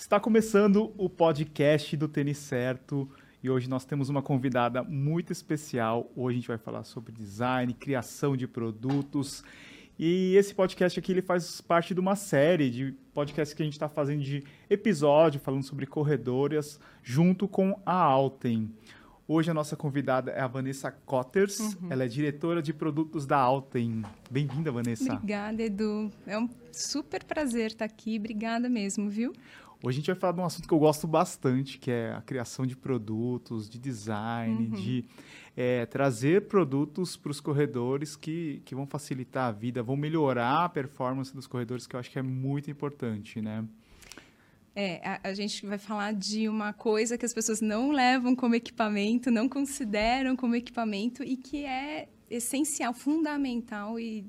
Está começando o podcast do Tênis Certo e hoje nós temos uma convidada muito especial. Hoje a gente vai falar sobre design, criação de produtos. E esse podcast aqui ele faz parte de uma série de podcasts que a gente está fazendo de episódio falando sobre corredoras junto com a Alten. Hoje a nossa convidada é a Vanessa Cotters, uhum. ela é diretora de produtos da Alten. Bem-vinda, Vanessa. Obrigada, Edu. É um super prazer estar aqui. Obrigada mesmo, viu? Hoje a gente vai falar de um assunto que eu gosto bastante, que é a criação de produtos, de design, uhum. de é, trazer produtos para os corredores que, que vão facilitar a vida, vão melhorar a performance dos corredores, que eu acho que é muito importante, né? É, a, a, gente vai falar de uma coisa que as pessoas não levam como equipamento, não consideram como equipamento e que é essencial, fundamental e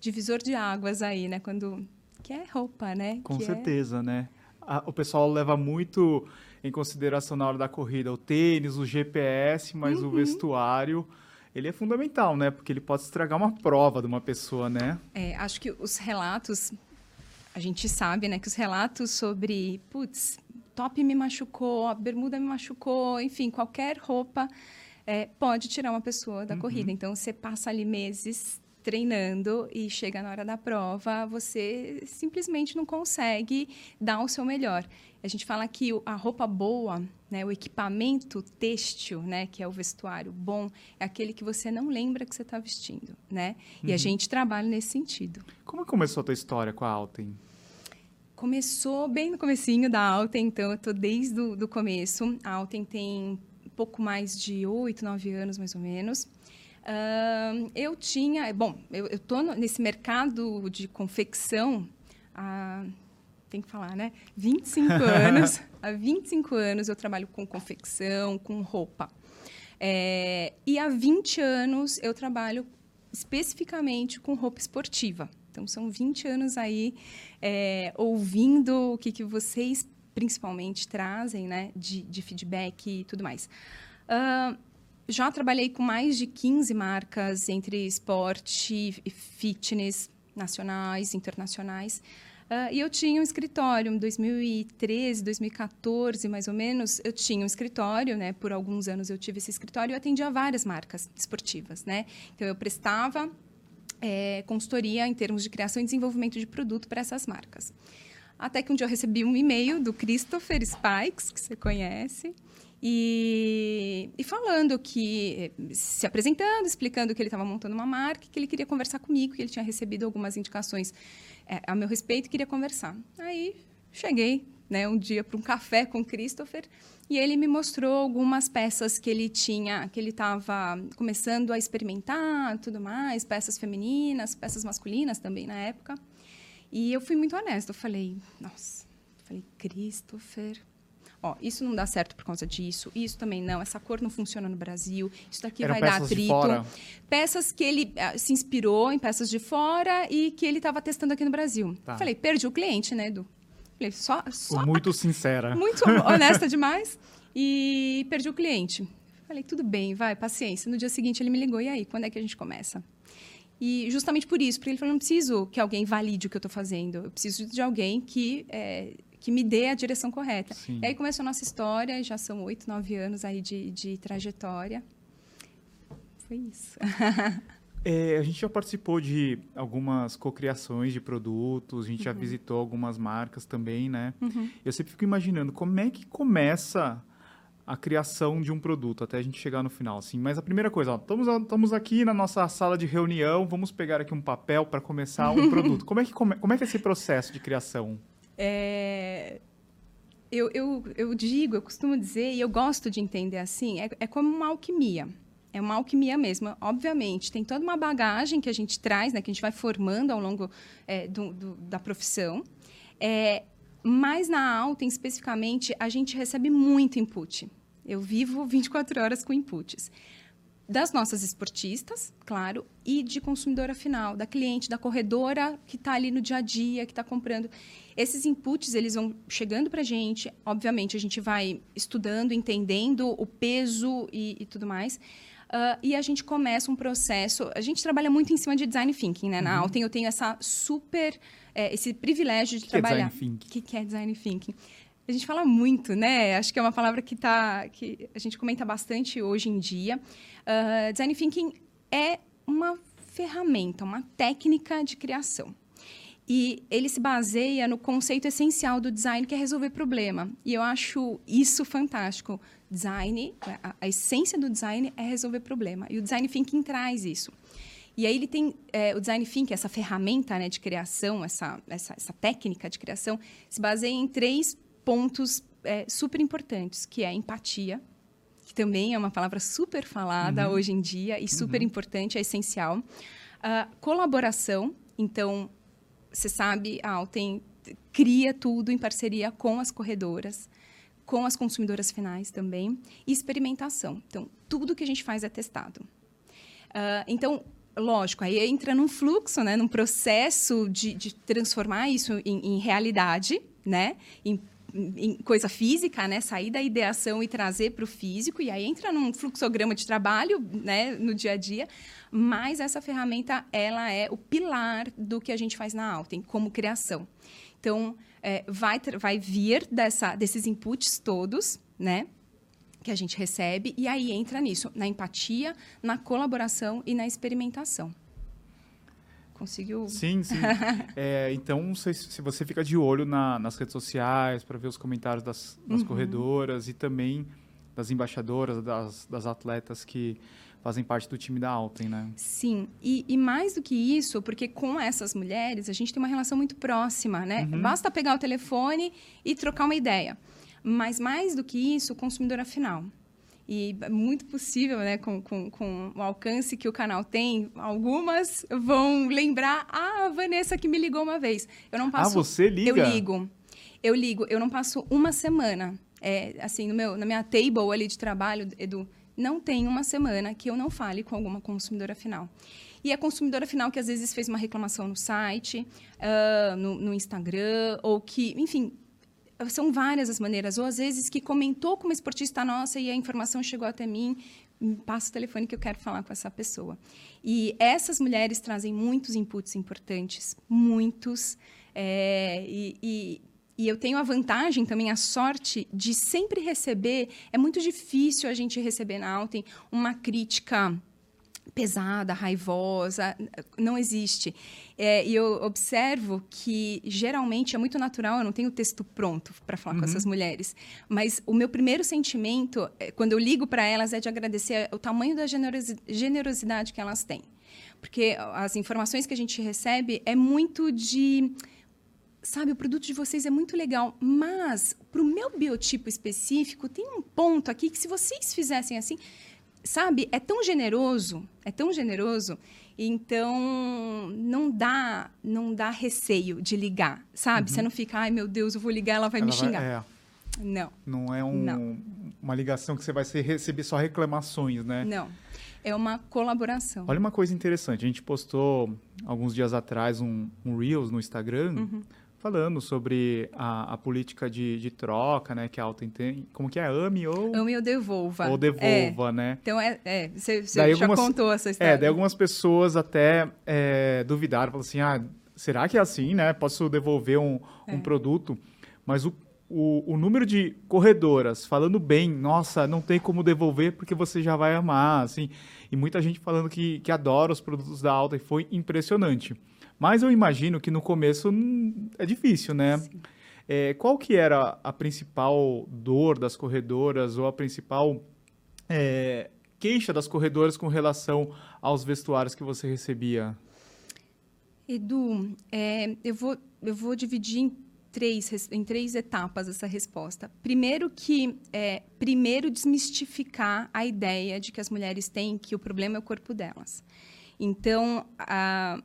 divisor de águas aí, né? Quando que é roupa, né? Com que é certeza, é... né? A, o pessoal leva muito em consideração na hora da corrida o tênis, o GPS, mas uhum. o vestuário ele é fundamental, né? Porque ele pode estragar uma prova de uma pessoa, né? É, acho que os relatos, a gente sabe, né, que os relatos sobre, putz, top me machucou, a bermuda me machucou, enfim, qualquer roupa é, pode tirar uma pessoa da uhum. corrida. Então, você passa ali meses treinando e chega na hora da prova, você simplesmente não consegue dar o seu melhor. A gente fala que a roupa boa, né, o equipamento têxtil, né, que é o vestuário bom, é aquele que você não lembra que você está vestindo, né? Uhum. E a uhum. gente trabalha nesse sentido. Como começou a tua história com a Alten? Começou bem no comecinho da Alten, então eu estou desde o começo. A Alten tem pouco mais de oito, nove anos, mais ou menos. Uh, eu tinha, bom, eu estou nesse mercado de confecção há, tem que falar, né? 25 anos. há 25 anos eu trabalho com confecção, com roupa. É, e há 20 anos eu trabalho especificamente com roupa esportiva. Então, são 20 anos aí é, ouvindo o que, que vocês principalmente trazem, né? De, de feedback e tudo mais. Uh, já trabalhei com mais de 15 marcas entre esporte e fitness nacionais, internacionais. Uh, e eu tinha um escritório em 2013, 2014, mais ou menos. Eu tinha um escritório, né? Por alguns anos eu tive esse escritório e atendia várias marcas esportivas, né? Então eu prestava é, consultoria em termos de criação e desenvolvimento de produto para essas marcas. Até que um dia eu recebi um e-mail do Christopher Spikes, que você conhece, e, e, falando que, se apresentando, explicando que ele estava montando uma marca, que ele queria conversar comigo, que ele tinha recebido algumas indicações é, a meu respeito e queria conversar. Aí cheguei né, um dia para um café com Christopher e ele me mostrou algumas peças que ele tinha, que ele estava começando a experimentar, tudo mais, peças femininas, peças masculinas também na época. E eu fui muito honesta, eu falei, nossa, falei, Christopher, ó, isso não dá certo por causa disso, isso também não, essa cor não funciona no Brasil, isso daqui Eram vai dar atrito. Peças que ele uh, se inspirou em peças de fora e que ele estava testando aqui no Brasil. Tá. Falei, perdi o cliente, né, Edu? Falei, só, só... Muito sincera. Muito honesta demais. E perdi o cliente. Falei, tudo bem, vai, paciência. No dia seguinte ele me ligou, e aí, quando é que a gente começa? E justamente por isso, porque ele falou, não preciso que alguém valide o que eu estou fazendo. Eu preciso de alguém que é, que me dê a direção correta. Sim. E aí começou a nossa história, já são oito, nove anos aí de, de trajetória. Foi isso. É, a gente já participou de algumas cocriações de produtos, a gente uhum. já visitou algumas marcas também, né? Uhum. Eu sempre fico imaginando como é que começa a criação de um produto até a gente chegar no final, assim. Mas a primeira coisa, ó, estamos, estamos aqui na nossa sala de reunião, vamos pegar aqui um papel para começar um produto. Como é, que come, como é que é esse processo de criação? É, eu, eu, eu digo, eu costumo dizer, e eu gosto de entender assim, é, é como uma alquimia. É uma alquimia mesmo, obviamente. Tem toda uma bagagem que a gente traz, né, que a gente vai formando ao longo é, do, do, da profissão. É, mas na alta, especificamente, a gente recebe muito input. Eu vivo 24 horas com inputs das nossas esportistas, claro, e de consumidora final, da cliente, da corredora que está ali no dia a dia, que está comprando. Esses inputs, eles vão chegando para a gente. Obviamente, a gente vai estudando, entendendo o peso e, e tudo mais. Uh, e a gente começa um processo. A gente trabalha muito em cima de design thinking, né? Na uhum. Alten eu tenho essa super, é, esse privilégio de que trabalhar. O que, que é design thinking? A gente fala muito, né? Acho que é uma palavra que, tá, que a gente comenta bastante hoje em dia. Uh, design thinking é uma ferramenta, uma técnica de criação. E ele se baseia no conceito essencial do design, que é resolver problema. E eu acho isso fantástico. Design, a, a essência do design é resolver problema. E o design thinking traz isso. E aí ele tem é, o design thinking, essa ferramenta né, de criação, essa, essa, essa técnica de criação, se baseia em três pontos é, super importantes, que é empatia, que também é uma palavra super falada uhum. hoje em dia e super uhum. importante, é essencial. Uh, colaboração, então, você sabe, a Alten cria tudo em parceria com as corredoras, com as consumidoras finais também, e experimentação. Então, tudo que a gente faz é testado. Uh, então, lógico, aí entra num fluxo, né, num processo de, de transformar isso em, em realidade, né, em em coisa física, né? Sair da ideação e trazer para o físico, e aí entra num fluxograma de trabalho, né? No dia a dia. Mas essa ferramenta, ela é o pilar do que a gente faz na Alten, como criação. Então, é, vai, vai vir dessa, desses inputs todos, né? Que a gente recebe, e aí entra nisso, na empatia, na colaboração e na experimentação. Conseguiu? Sim, sim. é, então, se, se, você fica de olho na, nas redes sociais para ver os comentários das, das uhum. corredoras e também das embaixadoras, das, das atletas que fazem parte do time da Alten, né? Sim, e, e, mais do que isso, porque com essas mulheres a gente tem uma relação muito próxima, né? Uhum. Basta pegar o telefone e trocar uma ideia. Mas mais do que isso, o consumidor é final. E é muito possível, né, com, com, com, o alcance que o canal tem, algumas vão lembrar, ah, a Vanessa que me ligou uma vez. Eu não passo. Ah, você liga? Eu ligo. Eu ligo. Eu não passo uma semana. É, assim, no meu, na minha table ali de trabalho, Edu, não tem uma semana que eu não fale com alguma consumidora final. E a consumidora final que às vezes fez uma reclamação no site, uh, no, no Instagram, ou que, enfim, são várias as maneiras. Ou às vezes que comentou com uma esportista nossa e a informação chegou até mim, passa o telefone que eu quero falar com essa pessoa. E essas mulheres trazem muitos inputs importantes, muitos. É, e, e, e eu tenho a vantagem também, a sorte de sempre receber. É muito difícil a gente receber na Alten uma crítica pesada, raivosa, não existe. É, e eu observo que geralmente é muito natural, eu não tenho texto pronto para falar uhum. com essas mulheres, mas o meu primeiro sentimento, é, quando eu ligo para elas, é de agradecer o tamanho da generosidade que elas têm. Porque as informações que a gente recebe é muito de sabe, o produto de vocês é muito legal, mas para o meu biotipo específico, tem um ponto aqui que se vocês fizessem assim, sabe, é tão generoso, é tão generoso, então não dá, não dá receio de ligar, sabe? Uhum. Você não fica, ai meu Deus, eu vou ligar, ela vai ela me xingar. Vai, é. Não. Não é um, não. uma ligação que você vai receber só reclamações, né? Não. É uma colaboração. Olha uma coisa interessante. A gente postou alguns dias atrás um, um Reels no Instagram uhum falando sobre a, a política de, de, troca, né? Que a Alten tem. Como que é? Ame ou... Ame ou devolva. Ou devolva, é. né? Então, é, é você, já algumas, contou essa história. É, daí algumas pessoas até é, duvidaram, falaram assim, ah, será que é assim, né? Posso devolver um, um é. produto? Mas o, o, o, número de corredoras falando bem, nossa, não tem como devolver porque você já vai amar, assim. E muita gente falando que, que adora os produtos da Alta e foi impressionante. Mas eu imagino que no começo hum, é difícil, né? É, qual que era a principal dor das corredoras ou a principal é, queixa das corredoras com relação aos vestuários que você recebia? Edu, é, eu, vou, eu vou dividir em três, em três etapas essa resposta. Primeiro que é, primeiro desmistificar a ideia de que as mulheres têm que o problema é o corpo delas. Então, a,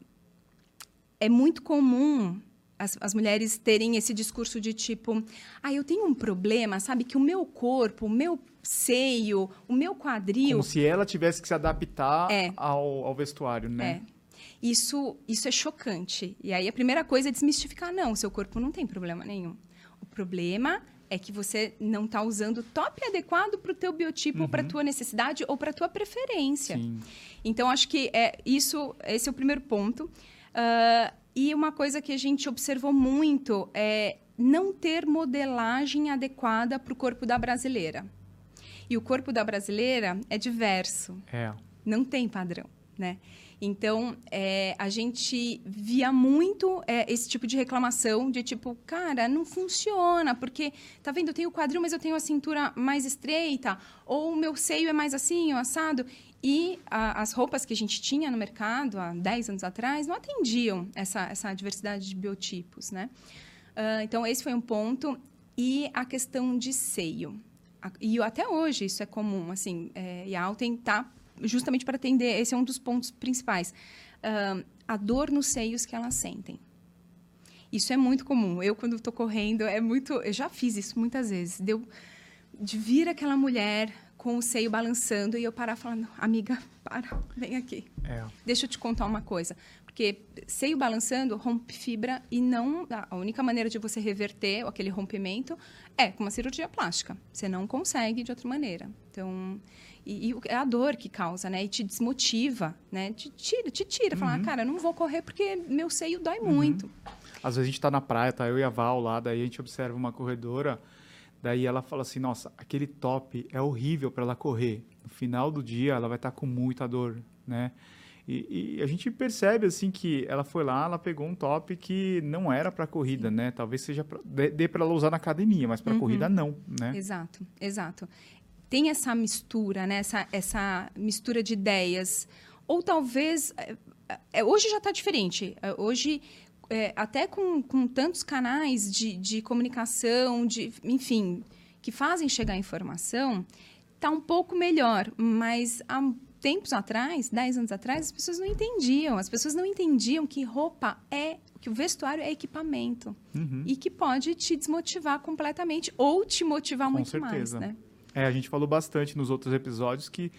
é muito comum as, as, mulheres terem esse discurso de tipo, ah, eu tenho um problema, sabe? Que o meu corpo, o meu seio, o meu quadril. Como se ela tivesse que se adaptar é. ao, ao, vestuário, né? É. Isso, isso é chocante. E aí a primeira coisa é desmistificar: não, seu corpo não tem problema nenhum. O problema é que você não está usando o top adequado para o teu biotipo, uhum. para a tua necessidade ou para a tua preferência. Sim. Então, acho que é isso, esse é o primeiro ponto. Uh, e uma coisa que a gente observou muito é não ter modelagem adequada para o corpo da brasileira. E o corpo da brasileira é diverso. É. Não tem padrão, né? Então, é, a gente via muito é, esse tipo de reclamação de tipo, cara, não funciona, porque, tá vendo, eu tenho quadril, mas eu tenho a cintura mais estreita, ou o meu seio é mais assim, o assado. E a, as roupas que a gente tinha no mercado há 10 anos atrás não atendiam essa, essa diversidade de biotipos, né? Uh, então, esse foi um ponto. E a questão de seio. E até hoje isso é comum, assim, é, e a Alten está justamente para atender, esse é um dos pontos principais. Uh, a dor nos seios que elas sentem. Isso é muito comum. Eu, quando estou correndo, é muito. Eu já fiz isso muitas vezes. Deu de vir aquela mulher com o seio balançando e eu parar falando, amiga, para, vem aqui. É. Deixa eu te contar uma coisa. Porque seio balançando rompe fibra e não. A única maneira de você reverter aquele rompimento é com uma cirurgia plástica. Você não consegue de outra maneira. Então. E, e, é a dor que causa, né? E te desmotiva, né? Te tira, te tira. Uhum. Falar, cara, não vou correr porque meu seio dói uhum. muito. Às vezes a gente está na praia, tá eu e a Val lá, daí a gente observa uma corredora, daí ela fala assim, nossa, aquele top é horrível para ela correr. No final do dia ela vai estar tá com muita dor, né? E, e, a gente percebe assim que ela foi lá, ela pegou um top que não era para corrida, né? Talvez seja pra, dê, para ela usar na academia, mas para uhum. corrida não, né? Exato, exato tem essa mistura, né? essa, essa mistura de ideias. Ou talvez. É, é hoje já está diferente. É, hoje, é, até com, com tantos canais de, de comunicação, de, enfim, que fazem chegar a informação, está um pouco melhor. Mas há tempos atrás, 10 anos atrás, as pessoas não entendiam. As pessoas não entendiam que roupa é que o vestuário é equipamento uhum. e que pode te desmotivar completamente ou te motivar Com muito certeza. mais, né? É, a gente falou bastante nos outros episódios que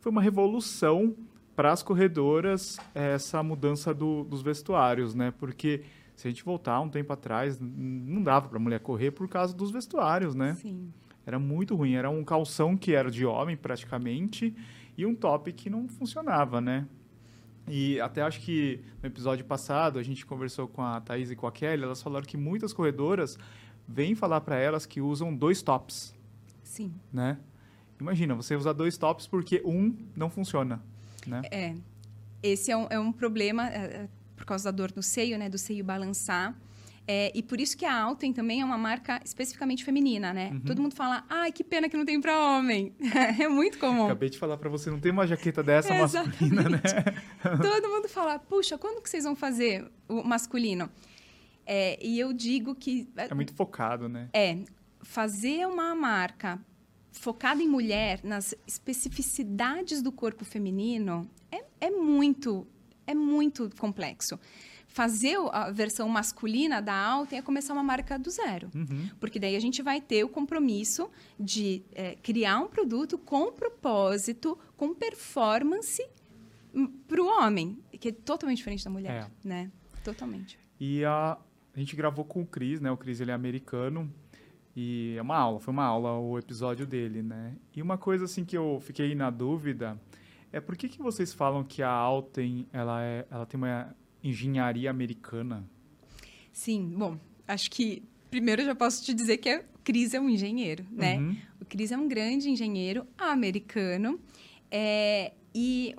foi uma revolução para as corredoras essa mudança do, dos vestuários, né? Porque se a gente voltar um tempo atrás, não dava para a mulher correr por causa dos vestuários, né? Sim. Era muito ruim. Era um calção que era de homem, praticamente, e um top que não funcionava, né? E até acho que no episódio passado a gente conversou com a Thaís e com a Kelly, elas falaram que muitas corredoras vêm falar para elas que usam dois tops Sim. Né? Imagina, você usar dois tops porque um não funciona, né? É. Esse é um, é um problema é, é, por causa da dor no seio, né? Do seio balançar. É, e por isso que a Alten também é uma marca especificamente feminina, né? Uhum. Todo mundo fala, ai, que pena que não tem para homem. é muito comum. Acabei de falar para você, não tem uma jaqueta dessa masculina, né? Todo mundo fala, puxa, quando que vocês vão fazer o masculino? É, e eu digo que... É muito focado, né? É fazer uma marca focada em mulher, nas especificidades do corpo feminino, é, é muito é muito complexo. Fazer a versão masculina da Alten é começar uma marca do zero. Uhum. Porque daí a gente vai ter o compromisso de é, criar um produto com propósito, com performance para o homem, que é totalmente diferente da mulher, é. né? Totalmente. E a, a gente gravou com o Cris, né? O Cris ele é americano e é uma aula, foi uma aula o episódio dele, né? E uma coisa assim que eu fiquei na dúvida é por que, que vocês falam que a Alten ela, é, ela tem uma engenharia americana? Sim, bom, acho que primeiro eu já posso te dizer que o Cris é um engenheiro, né? Uhum. O Cris é um grande engenheiro americano é, e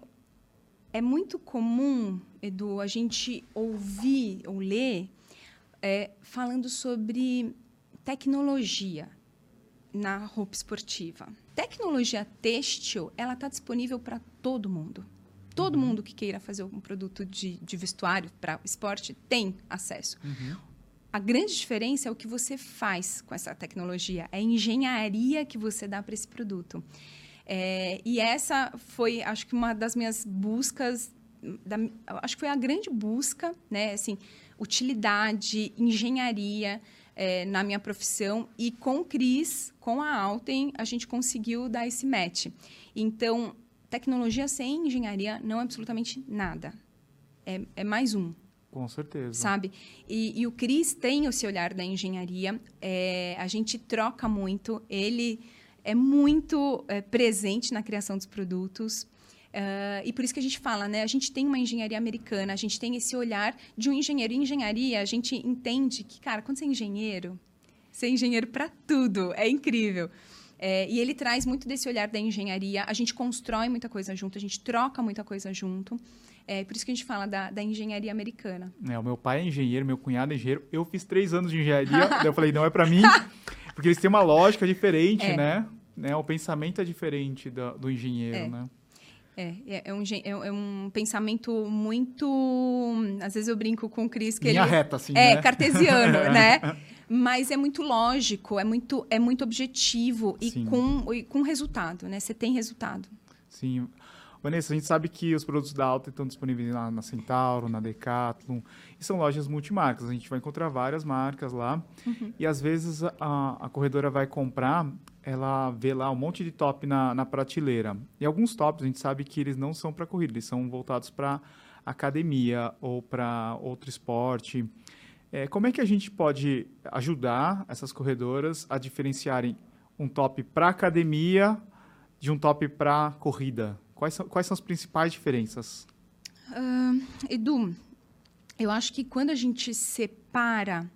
é muito comum, Edu, a gente ouvir ou ler é, falando sobre tecnologia na roupa esportiva. Tecnologia têxtil, ela está disponível para todo mundo. Todo uhum. mundo que queira fazer um produto de, de vestuário para esporte tem acesso. Uhum. A grande diferença é o que você faz com essa tecnologia, é a engenharia que você dá para esse produto. É, e essa foi, acho que, uma das minhas buscas, da, acho que foi a grande busca, né? Assim, utilidade, engenharia, é, na minha profissão e com o Cris, com a Alten, a gente conseguiu dar esse match. Então, tecnologia sem engenharia não é absolutamente nada. É, é mais um. Com certeza. Sabe? E, e o Cris tem esse olhar da engenharia. É, a gente troca muito. Ele é muito é, presente na criação dos produtos. Uh, e por isso que a gente fala, né? A gente tem uma engenharia americana, a gente tem esse olhar de um engenheiro. Em engenharia, a gente entende que, cara, quando você é engenheiro, você é engenheiro para tudo. É incrível. É, e ele traz muito desse olhar da engenharia. A gente constrói muita coisa junto, a gente troca muita coisa junto. É por isso que a gente fala da, da engenharia americana. É, o meu pai é engenheiro, meu cunhado é engenheiro. Eu fiz três anos de engenharia, daí eu falei, não é para mim, porque eles têm uma lógica diferente, é. né? né? O pensamento é diferente do, do engenheiro, é. né? É, é, é, um, é um pensamento muito. Às vezes eu brinco com o Cris que Linha ele. reta, assim. É, né? cartesiano, né? Mas é muito lógico, é muito, é muito objetivo e com, e com resultado, né? Você tem resultado. Sim. Vanessa, a gente sabe que os produtos da Alta estão disponíveis lá na Centauro, na Decathlon, e são lojas multimarcas. A gente vai encontrar várias marcas lá. Uhum. E às vezes a, a corredora vai comprar ela vê lá um monte de top na, na prateleira. E alguns tops a gente sabe que eles não são para corrida, eles são voltados para academia ou para outro esporte. É, como é que a gente pode ajudar essas corredoras a diferenciarem um top para academia de um top para corrida? Quais são, quais são as principais diferenças? Uh, Edu, eu acho que quando a gente separa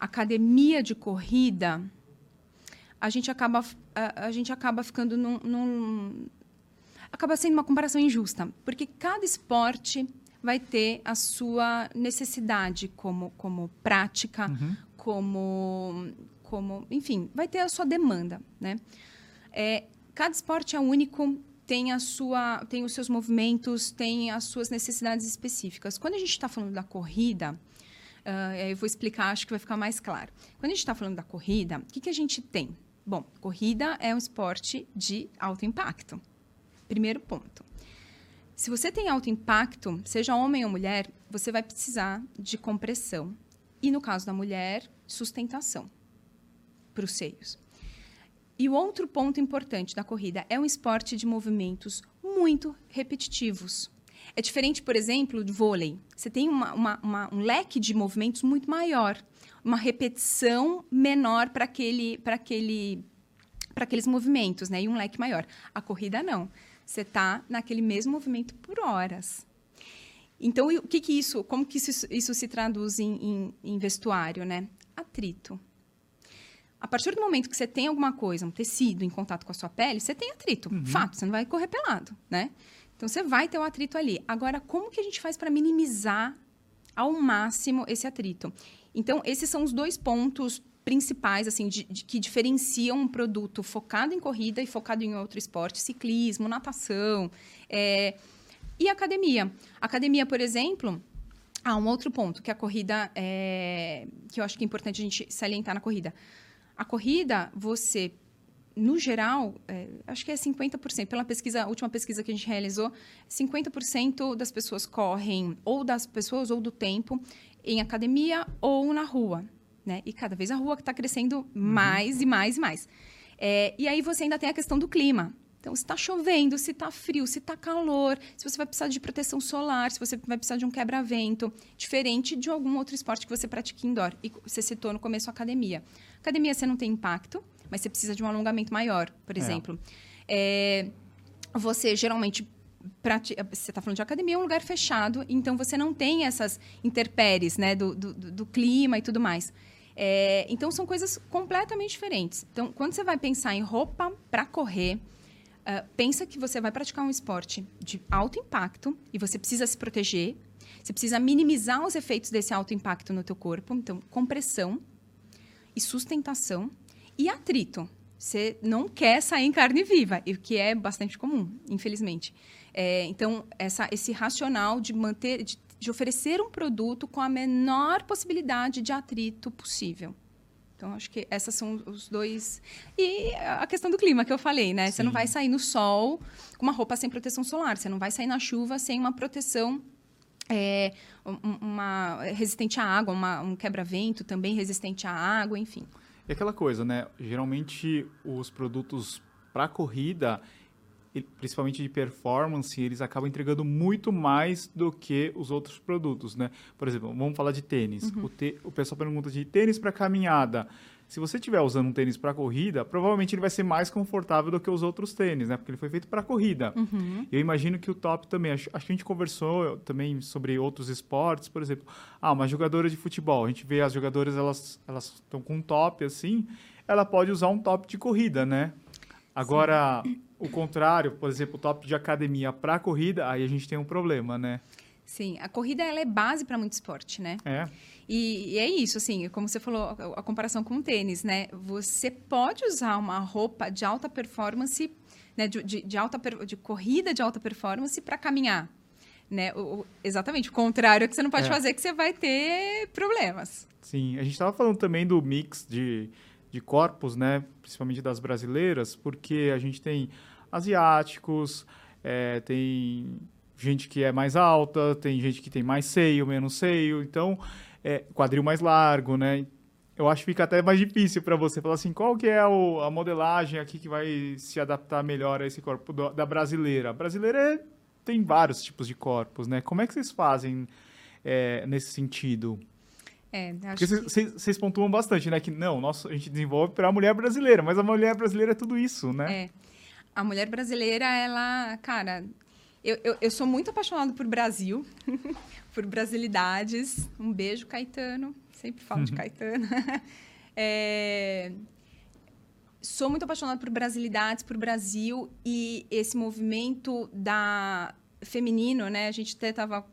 academia de corrida, a gente acaba, a, a gente acaba ficando num, num, acaba sendo uma comparação injusta, porque cada esporte vai ter a sua necessidade como, como prática, uhum. como, como, enfim, vai ter a sua demanda, né? É, cada esporte é único, tem a sua, tem os seus movimentos, tem as suas necessidades específicas. Quando a gente está falando da corrida, uh, eu vou explicar, acho que vai ficar mais claro. Quando a gente está falando da corrida, o que, que a gente tem? Bom, corrida é um esporte de alto impacto. Primeiro ponto. Se você tem alto impacto, seja homem ou mulher, você vai precisar de compressão. E no caso da mulher, sustentação para os seios. E o outro ponto importante da corrida é um esporte de movimentos muito repetitivos. É diferente, por exemplo, de vôlei. Você tem uma, uma, uma, um leque de movimentos muito maior uma repetição menor para aquele, aquele, aqueles movimentos, né? E um leque maior. A corrida não. Você está naquele mesmo movimento por horas. Então, o que, que isso, como que isso, isso se traduz em, em, em vestuário, né? Atrito. A partir do momento que você tem alguma coisa, um tecido em contato com a sua pele, você tem atrito. Uhum. Fato, você não vai correr pelado, né? Então, você vai ter o um atrito ali. Agora, como que a gente faz para minimizar ao máximo esse atrito? Então, esses são os dois pontos principais assim de, de, que diferenciam um produto focado em corrida e focado em outro esporte, ciclismo, natação é, e academia. Academia, por exemplo, há um outro ponto que a corrida é, que eu acho que é importante a gente salientar na corrida. A corrida, você no geral, é, acho que é 50%. Pela pesquisa, última pesquisa que a gente realizou, 50% das pessoas correm, ou das pessoas, ou do tempo, em academia ou na rua. Né? E cada vez a rua está crescendo mais uhum. e mais e mais. É, e aí você ainda tem a questão do clima. Então, se está chovendo, se está frio, se está calor, se você vai precisar de proteção solar, se você vai precisar de um quebra-vento, diferente de algum outro esporte que você pratica indoor. E você citou no começo a academia. Academia você não tem impacto, mas você precisa de um alongamento maior, por é. exemplo. É. É, você geralmente você está falando de academia, é um lugar fechado, então você não tem essas interpéries né, do, do, do clima e tudo mais. É, então, são coisas completamente diferentes. Então, quando você vai pensar em roupa para correr, uh, pensa que você vai praticar um esporte de alto impacto e você precisa se proteger, você precisa minimizar os efeitos desse alto impacto no teu corpo. Então, compressão e sustentação e atrito. Você não quer sair em carne viva, o que é bastante comum, infelizmente. É, então, essa, esse racional de manter, de, de, oferecer um produto com a menor possibilidade de atrito possível. Então, acho que esses são os dois. E a questão do clima que eu falei, né? Sim. Você não vai sair no sol com uma roupa sem proteção solar. Você não vai sair na chuva sem uma proteção é, uma resistente à água, uma, um quebra-vento também resistente à água, enfim. E aquela coisa, né? Geralmente os produtos para corrida, principalmente de performance, eles acabam entregando muito mais do que os outros produtos, né? Por exemplo, vamos falar de tênis. Uhum. O, te, o pessoal pergunta de tênis para caminhada. se você estiver usando um tênis para corrida, provavelmente ele vai ser mais confortável do que os outros tênis, né? Porque ele foi feito para corrida. Uhum. Eu imagino que o top também. Acho, acho, que a gente conversou também sobre outros esportes, por exemplo. Ah, uma jogadora de futebol. A gente vê as jogadoras, elas elas estão com um top assim. Ela pode usar um top de corrida, né? Agora, Sim. O contrário, por exemplo, o top de academia para corrida, aí a gente tem um problema, né? Sim, a corrida ela é base para muito esporte, né? É. E, e, é isso, assim, como você falou, a, a, comparação com o tênis, né? Você pode usar uma roupa de alta performance, né? De, de, de alta de corrida de alta performance para caminhar, né? O, o, exatamente o contrário é que você não pode é. fazer, que você vai ter problemas. Sim, a gente estava falando também do mix de, de corpos, né? Principalmente das brasileiras, porque a gente tem asiáticos, é, tem gente que é mais alta, tem gente que tem mais seio, menos seio, então é, quadril mais largo, né? Eu acho que fica até mais difícil para você falar assim, qual que é o, a modelagem aqui que vai se adaptar melhor a esse corpo do, da brasileira? A brasileira é, tem vários tipos de corpos, né? Como é que vocês fazem é, nesse sentido? É, Porque vocês que... pontuam bastante, né? Que não, nosso, a gente desenvolve para a mulher brasileira, mas a mulher brasileira é tudo isso, né? É. A mulher brasileira, ela, cara, eu, eu, eu sou muito apaixonada por Brasil, por brasilidades. Um beijo, Caetano. Sempre falo de uhum. Caetano. é, sou muito apaixonada por brasilidades, por Brasil e esse movimento da feminino, né? A gente até estava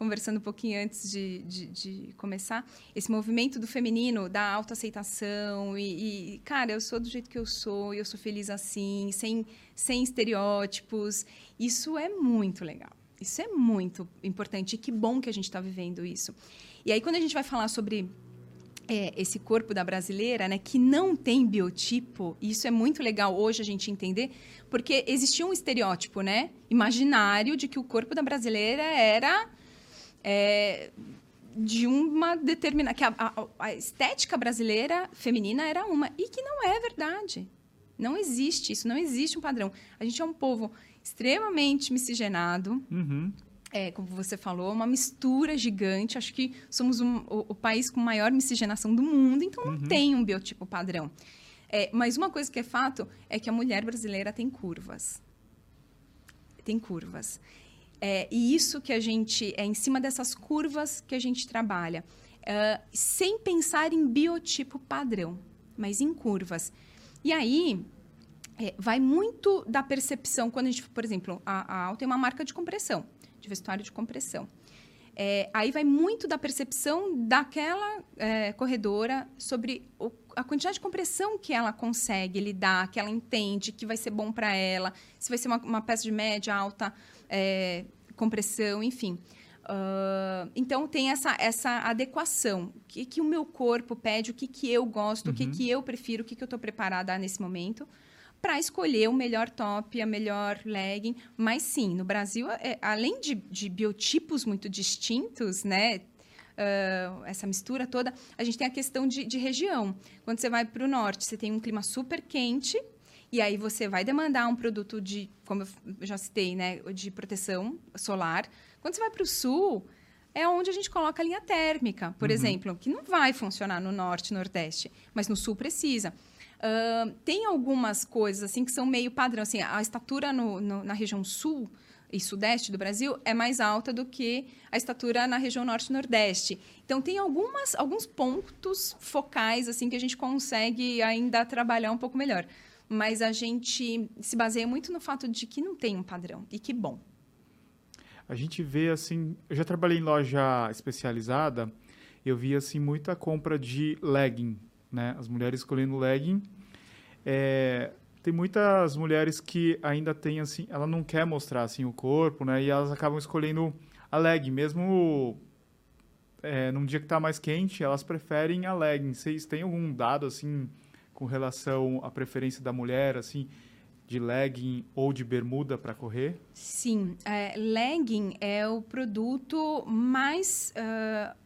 conversando um pouquinho antes de, de, de, começar, esse movimento do feminino, da autoaceitação e, e, cara, eu sou do jeito que eu sou, e eu sou feliz assim, sem, sem estereótipos. Isso é muito legal. Isso é muito importante e que bom que a gente está vivendo isso. E aí, quando a gente vai falar sobre é, esse corpo da brasileira, né, que não tem biotipo, isso é muito legal hoje a gente entender, porque existia um estereótipo, né, imaginário de que o corpo da brasileira era é, de uma determinada. que a, a, a, estética brasileira feminina era uma. E que não é verdade. Não existe isso, não existe um padrão. A gente é um povo extremamente miscigenado. Uhum. É, como você falou, uma mistura gigante. Acho que somos um, o, o, país com maior miscigenação do mundo, então não uhum. tem um biotipo padrão. É, mas uma coisa que é fato é que a mulher brasileira tem curvas. Tem curvas. É, e isso que a gente, é em cima dessas curvas que a gente trabalha, é, sem pensar em biotipo padrão, mas em curvas. E aí, é, vai muito da percepção, quando a gente, por exemplo, a, a Al tem uma marca de compressão, de vestuário de compressão. É, aí vai muito da percepção daquela é, corredora sobre o, a quantidade de compressão que ela consegue lidar, que ela entende que vai ser bom para ela, se vai ser uma, uma peça de média, alta, é, compressão, enfim. Uh, então tem essa, essa adequação. O que, que o meu corpo pede, o que, que eu gosto, uhum. o que, uhum. que eu prefiro, o que, que eu estou preparada nesse momento para escolher o melhor top, a melhor legging. Mas sim, no Brasil, é, além de, de, biotipos muito distintos, né? Uh, essa mistura toda, a gente tem a questão de, de região. Quando você vai para o norte, você tem um clima super quente, e aí você vai demandar um produto de, como eu já citei, né, de proteção solar. Quando você vai para o sul, é onde a gente coloca a linha térmica, por uhum. exemplo, que não vai funcionar no norte, nordeste, mas no sul precisa. Uh, tem algumas coisas assim que são meio padrão. Assim, a estatura no, no, na região sul e sudeste do Brasil é mais alta do que a estatura na região norte e nordeste. Então tem algumas, alguns pontos focais assim que a gente consegue ainda trabalhar um pouco melhor mas a gente se baseia muito no fato de que não tem um padrão e que bom. A gente vê assim, eu já trabalhei em loja especializada, eu vi assim muita compra de legging, né? As mulheres escolhendo legging. É, tem muitas mulheres que ainda têm assim, ela não quer mostrar assim o corpo, né? E elas acabam escolhendo a legging, mesmo é, num dia que está mais quente, elas preferem a legging. Vocês têm algum dado assim com relação à preferência da mulher, assim, de legging ou de bermuda para correr? Sim, é, legging é o produto mais. Uh,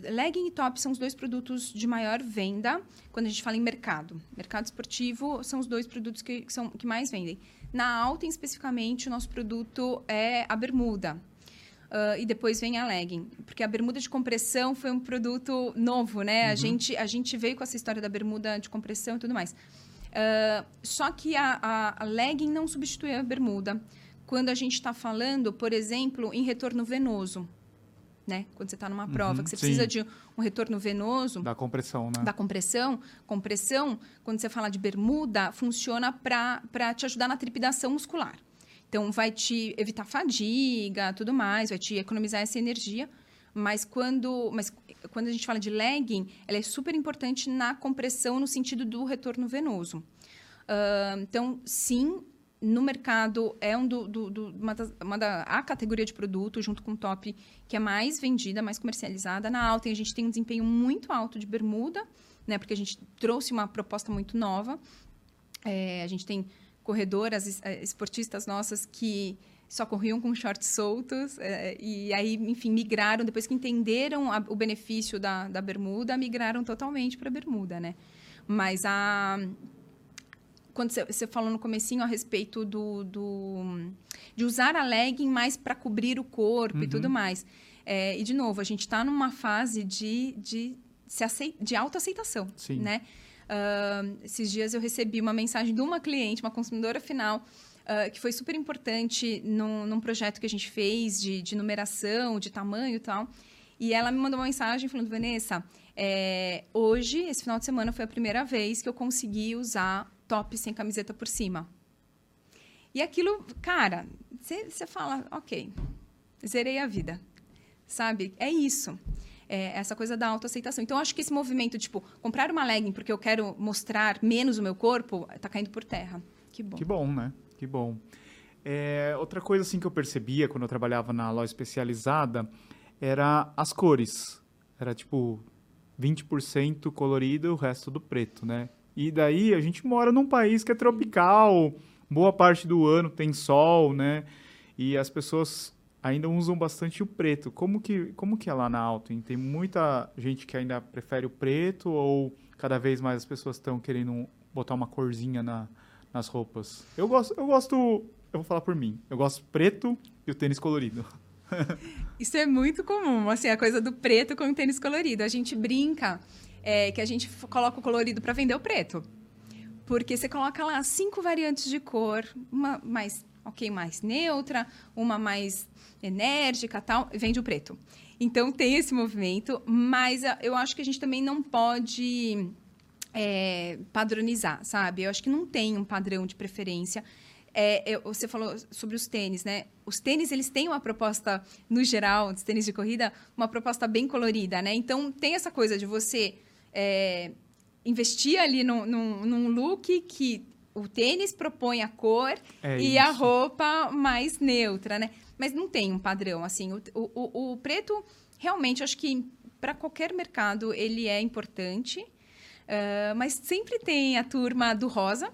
legging e top são os dois produtos de maior venda quando a gente fala em mercado. Mercado esportivo são os dois produtos que, que são, que mais vendem. Na Alten, especificamente, o nosso produto é a bermuda. Uh, e depois vem a legging. Porque a bermuda de compressão foi um produto novo, né? Uhum. A, gente, a gente veio com essa história da bermuda de compressão e tudo mais. Uh, só que a, a, a, legging não substitui a bermuda. Quando a gente está falando, por exemplo, em retorno venoso. Né? Quando você está numa prova, uhum, que você sim. precisa de um retorno venoso. Da compressão, né? Da compressão. Compressão, quando você fala de bermuda, funciona para te ajudar na trepidação muscular. Então, vai te evitar fadiga, tudo mais, vai te economizar essa energia. Mas quando, mas quando a gente fala de legging, ela é super importante na compressão no sentido do retorno venoso. Uh, então, sim, no mercado é um do, do, do, uma, da, uma da, a categoria de produto, junto com o top, que é mais vendida, mais comercializada. Na Alten, a gente tem um desempenho muito alto de bermuda, né, porque a gente trouxe uma proposta muito nova. É, a gente tem corredoras, eh, esportistas nossas que só corriam com shorts soltos é, e aí, enfim, migraram, depois que entenderam a, o benefício da, da bermuda, migraram totalmente para a bermuda, né? Mas a... Quando você falou no comecinho a respeito do, do de usar a legging mais para cobrir o corpo uhum. e tudo mais. É, e, de novo, a gente está numa fase de, de, se aceit de autoaceitação, Sim. né? Uh, esses dias eu recebi uma mensagem de uma cliente, uma consumidora final, uh, que foi super importante num, num, projeto que a gente fez de, de numeração, de tamanho e tal. E ela me mandou uma mensagem falando, Vanessa, é, hoje, esse final de semana, foi a primeira vez que eu consegui usar top sem camiseta por cima. E aquilo, cara, você fala, ok, zerei a vida, sabe? É isso é, essa coisa da autoaceitação. Então, acho que esse movimento, tipo, comprar uma legging porque eu quero mostrar menos o meu corpo, está caindo por terra. Que bom. Que bom, né? Que bom. É, outra coisa assim que eu percebia quando eu trabalhava na loja especializada era as cores. Era tipo 20% colorido, o resto do preto, né? E daí a gente mora num país que é tropical, boa parte do ano tem sol, né? E as pessoas ainda usam bastante o preto. Como que, como que é lá na Alten? Tem muita gente que ainda prefere o preto ou cada vez mais as pessoas estão querendo botar uma corzinha na, nas roupas? Eu gosto, eu gosto, eu vou falar por mim. Eu gosto preto e o tênis colorido. Isso é muito comum, assim, a coisa do preto com o tênis colorido. A gente brinca é, que a gente coloca o colorido para vender o preto. Porque você coloca lá cinco variantes de cor, uma mais ok, mais neutra, uma mais enérgica, tal, vende o preto. Então tem esse movimento, mas ah, eu acho que a gente também não pode é, padronizar, sabe? Eu acho que não tem um padrão de preferência. É, eu, você falou sobre os tênis, né? Os tênis, eles têm uma proposta, no geral, os tênis de corrida, uma proposta bem colorida, né? Então, tem essa coisa de você é, investir ali no, no, num look que o tênis propõe a cor é e isso. a roupa mais neutra, né? Mas não tem um padrão, assim. O, o, o preto, realmente, acho que para qualquer mercado ele é importante, uh, mas sempre tem a turma do rosa,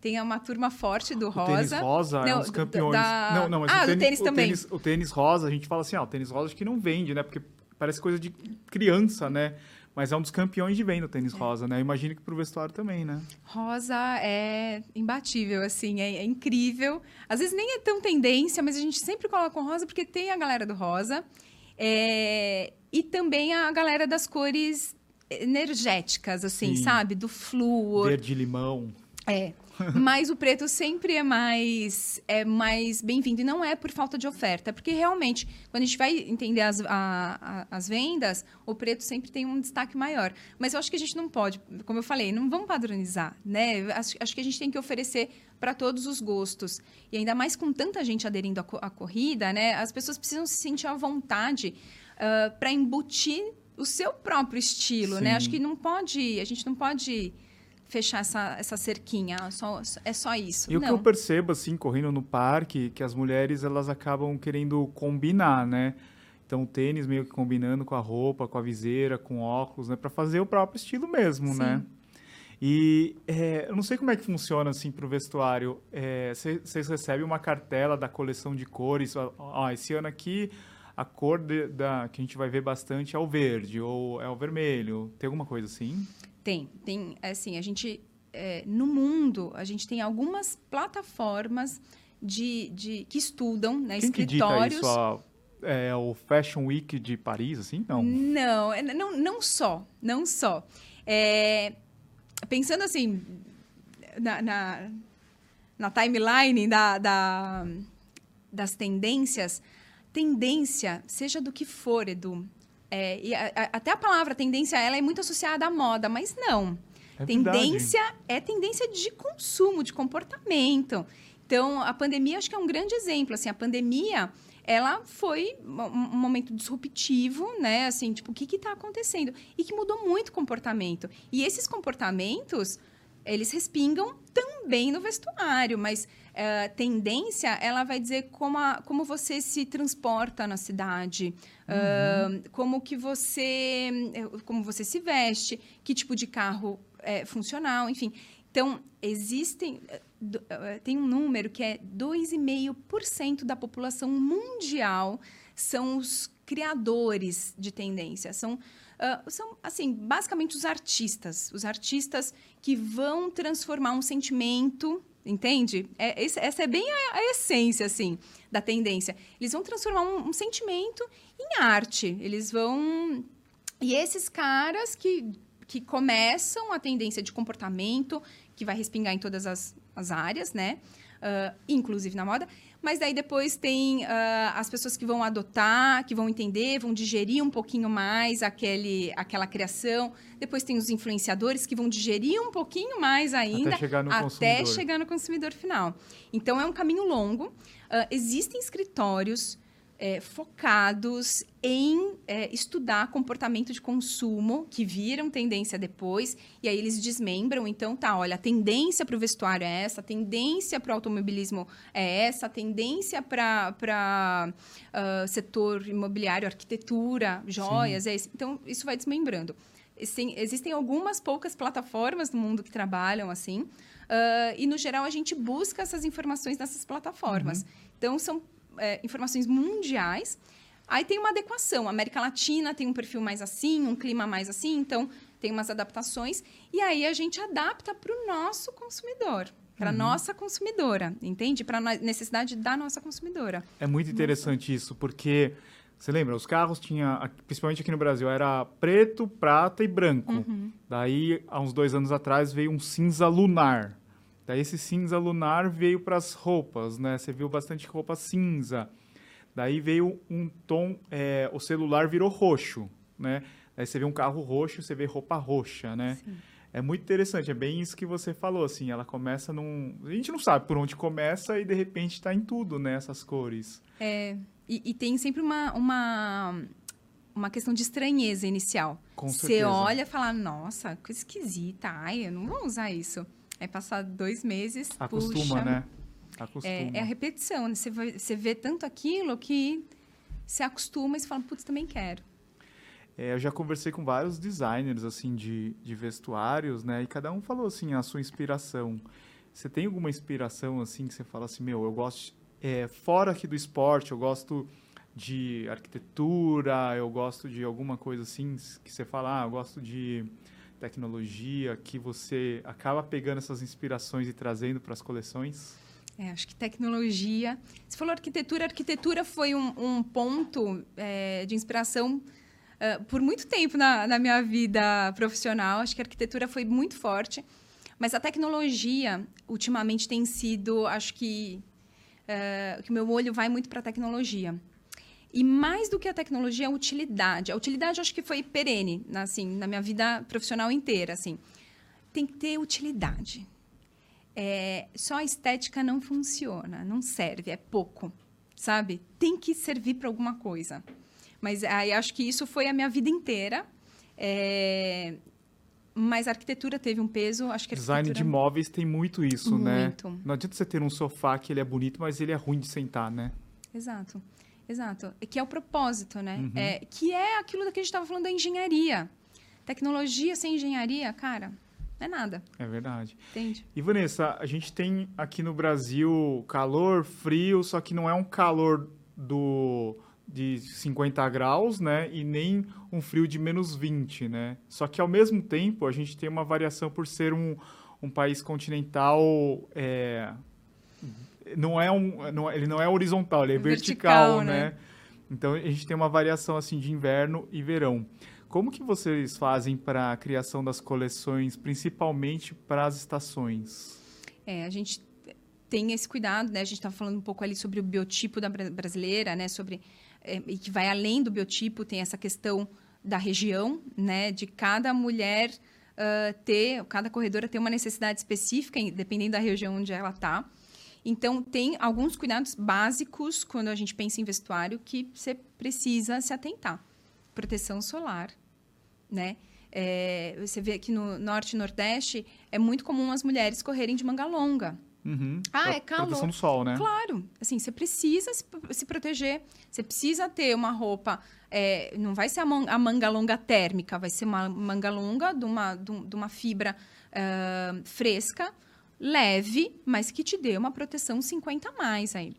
tem uma turma forte do rosa. O tênis rosa não, é um dos campeões. Da... Não, não, mas ah, o tênis, tênis também. O tênis, o tênis, rosa, a gente fala assim, ah, o tênis rosa acho que não vende, né? Porque parece coisa de criança, né? Mas é um dos campeões de venda o tênis é. rosa, né? Imagino que para o vestuário também, né? Rosa é imbatível, assim, é, é, incrível. Às vezes nem é tão tendência, mas a gente sempre coloca o rosa porque tem a galera do rosa. É... E também a galera das cores energéticas, assim, Sim. sabe? Do flúor. Verde limão. É. Mas o preto sempre é mais, é mais bem-vindo. E não é por falta de oferta, porque realmente, quando a gente vai entender as, a, a, as vendas, o preto sempre tem um destaque maior. Mas eu acho que a gente não pode, como eu falei, não vamos padronizar, né? Acho, acho que a gente tem que oferecer para todos os gostos. E ainda mais com tanta gente aderindo à, à corrida, né? As pessoas precisam se sentir à vontade uh, para embutir o seu próprio estilo, Sim. né? Acho que não pode, a gente não pode fechar essa, essa cerquinha, só, é só isso. E Não. o que eu percebo, assim, correndo no parque, que as mulheres, elas acabam querendo combinar, né? Então, o tênis meio que combinando com a roupa, com a viseira, com óculos, né? Para fazer o próprio estilo mesmo, Sim. né? E é, eu não sei como é que funciona, assim, para o vestuário. Vocês é, recebem uma cartela da coleção de cores. Ó, esse ano aqui, a cor de, da, que a gente vai ver bastante é o verde ou é o vermelho. Tem alguma coisa assim? Tem, tem, assim, a gente, é, no mundo, a gente tem algumas plataformas de, de que estudam, né, Quem escritórios. Que dita isso? é, o Fashion Week de Paris, assim? Não. Não, é, não, não só, não só. É, pensando assim, na, na, na timeline da, da, das tendências, tendência, seja do que for, Edu, é, e a, a, até a palavra tendência, ela é muito associada à moda, mas não. É tendência verdade. é tendência de consumo, de comportamento. Então, a pandemia acho que é um grande exemplo. Assim, a pandemia ela foi um momento disruptivo, né? Assim, tipo, o que está acontecendo? E que mudou muito o comportamento. E esses comportamentos, eles respingam também no vestuário, mas uh, tendência, ela vai dizer como, a, como você se transporta na cidade, uhum. uh, como que você, como você se veste, que tipo de carro é funcional, enfim. Então, existem. Eh, eh, tem um número que é 2,5% da população mundial são os criadores de tendência. São, uh, são, assim, basicamente os artistas. Os artistas que vão transformar um sentimento entende? É, essa é bem a, a, essência, assim, da tendência. Eles vão transformar um, um, sentimento em arte. Eles vão... E esses caras que, que começam a tendência de comportamento, que vai respingar em todas as, as áreas, né? Uh, inclusive na moda. Mas daí depois tem uh, as pessoas que vão adotar, que vão entender, vão digerir um pouquinho mais aquele, aquela criação. Depois tem os influenciadores que vão digerir um pouquinho mais ainda até chegar no, até consumidor. Chegar no consumidor final. Então é um caminho longo. Uh, existem escritórios é, focados em é, estudar comportamento de consumo que viram tendência depois e aí eles desmembram. Então, tá, olha, a tendência para o vestuário é essa, a tendência para o automobilismo é essa, a tendência para uh, ah, setor imobiliário, arquitetura, joias, é esse. Então, isso vai desmembrando. Sim, existem algumas poucas plataformas no mundo que trabalham assim, uh, e no geral a gente busca essas informações nessas plataformas. Uhum. Então, são é, informações mundiais. Aí tem uma adequação. A América Latina tem um perfil mais assim, um clima mais assim, então tem umas adaptações. E aí a gente adapta para o nosso consumidor, para a uhum. nossa consumidora, entende? Para a necessidade da nossa consumidora. É muito interessante nossa. isso, porque você lembra, os carros tinha, principalmente aqui no Brasil, era preto, prata e branco. Uhum. Daí, há uns dois anos atrás, veio um cinza lunar. Daí esse cinza lunar veio para as roupas, né? Você viu bastante roupa cinza. Daí veio um tom, é, o celular virou roxo, né? Daí você vê um carro roxo, você vê roupa roxa, né? Sim. É muito interessante, é bem isso que você falou, assim, ela começa num... A gente não sabe por onde começa e, de repente, está em tudo, né, essas cores. É, e, e tem sempre uma, uma, uma questão de estranheza inicial. Com certeza. Você olha e fala, nossa, que esquisita, ai, eu não vou usar isso. É passar dois meses. Acostuma, puxa, né? Acostuma. É, é, a repetição. Né? Você, vai, você vê tanto aquilo que se acostuma e você fala, putz, também quero. É, eu já conversei com vários designers assim de, de vestuários, né? E cada um falou assim a sua inspiração. Você tem alguma inspiração assim que você fala assim, meu, eu gosto é, fora aqui do esporte, eu gosto de arquitetura, eu gosto de alguma coisa assim que você fala, ah, eu gosto de tecnologia que você acaba pegando essas inspirações e trazendo para as coleções? É, acho que tecnologia. Você falou arquitetura. Arquitetura foi um, um ponto é, de inspiração uh, por muito tempo na, na, minha vida profissional. Acho que a arquitetura foi muito forte. Mas a tecnologia, ultimamente, tem sido, acho que, uh, que o meu olho vai muito para a tecnologia. E mais do que a tecnologia, a utilidade. A utilidade, acho que foi perene, assim, na minha vida profissional inteira, assim. Tem que ter utilidade. É, só a estética não funciona, não serve, é pouco, sabe? Tem que servir para alguma coisa. Mas aí acho que isso foi a minha vida inteira. É, mas a arquitetura teve um peso, acho que Design arquitetura... de móveis tem muito isso, muito. né? Não adianta você ter um sofá que ele é bonito, mas ele é ruim de sentar, né? Exato. Exato. Que é o propósito, né? Uhum. É, que é aquilo que a gente estava falando da engenharia. Tecnologia sem engenharia, cara, não é nada. É verdade. Entende? E, Vanessa, a gente tem aqui no Brasil calor, frio, só que não é um calor do de 50 graus, né? E nem um frio de menos 20, né? Só que, ao mesmo tempo, a gente tem uma variação por ser um, um país continental... É, não é um, não, ele não é horizontal, ele é vertical, vertical né? né? Então a gente tem uma variação assim de inverno e verão. Como que vocês fazem para a criação das coleções, principalmente para as estações? É, a gente tem esse cuidado, né? A gente estava falando um pouco ali sobre o biotipo da brasileira, né? Sobre é, e que vai além do biotipo, tem essa questão da região, né? De cada mulher uh, ter, cada corredora ter uma necessidade específica, dependendo da região onde ela está. Então, tem alguns cuidados básicos quando a gente pensa em vestuário que você precisa se atentar. Proteção solar, né? É, você vê aqui no Norte e Nordeste, é muito comum as mulheres correrem de manga longa. Uhum. Ah, Pra é calor. Proteção do sol, né? Claro, assim, você precisa se, se proteger, você precisa ter uma roupa, é, não vai ser a, man- a manga longa térmica, vai ser uma manga longa de uma, de um- de uma fibra ah, fresca, leve, mas que te dê uma proteção 50 a mais aí.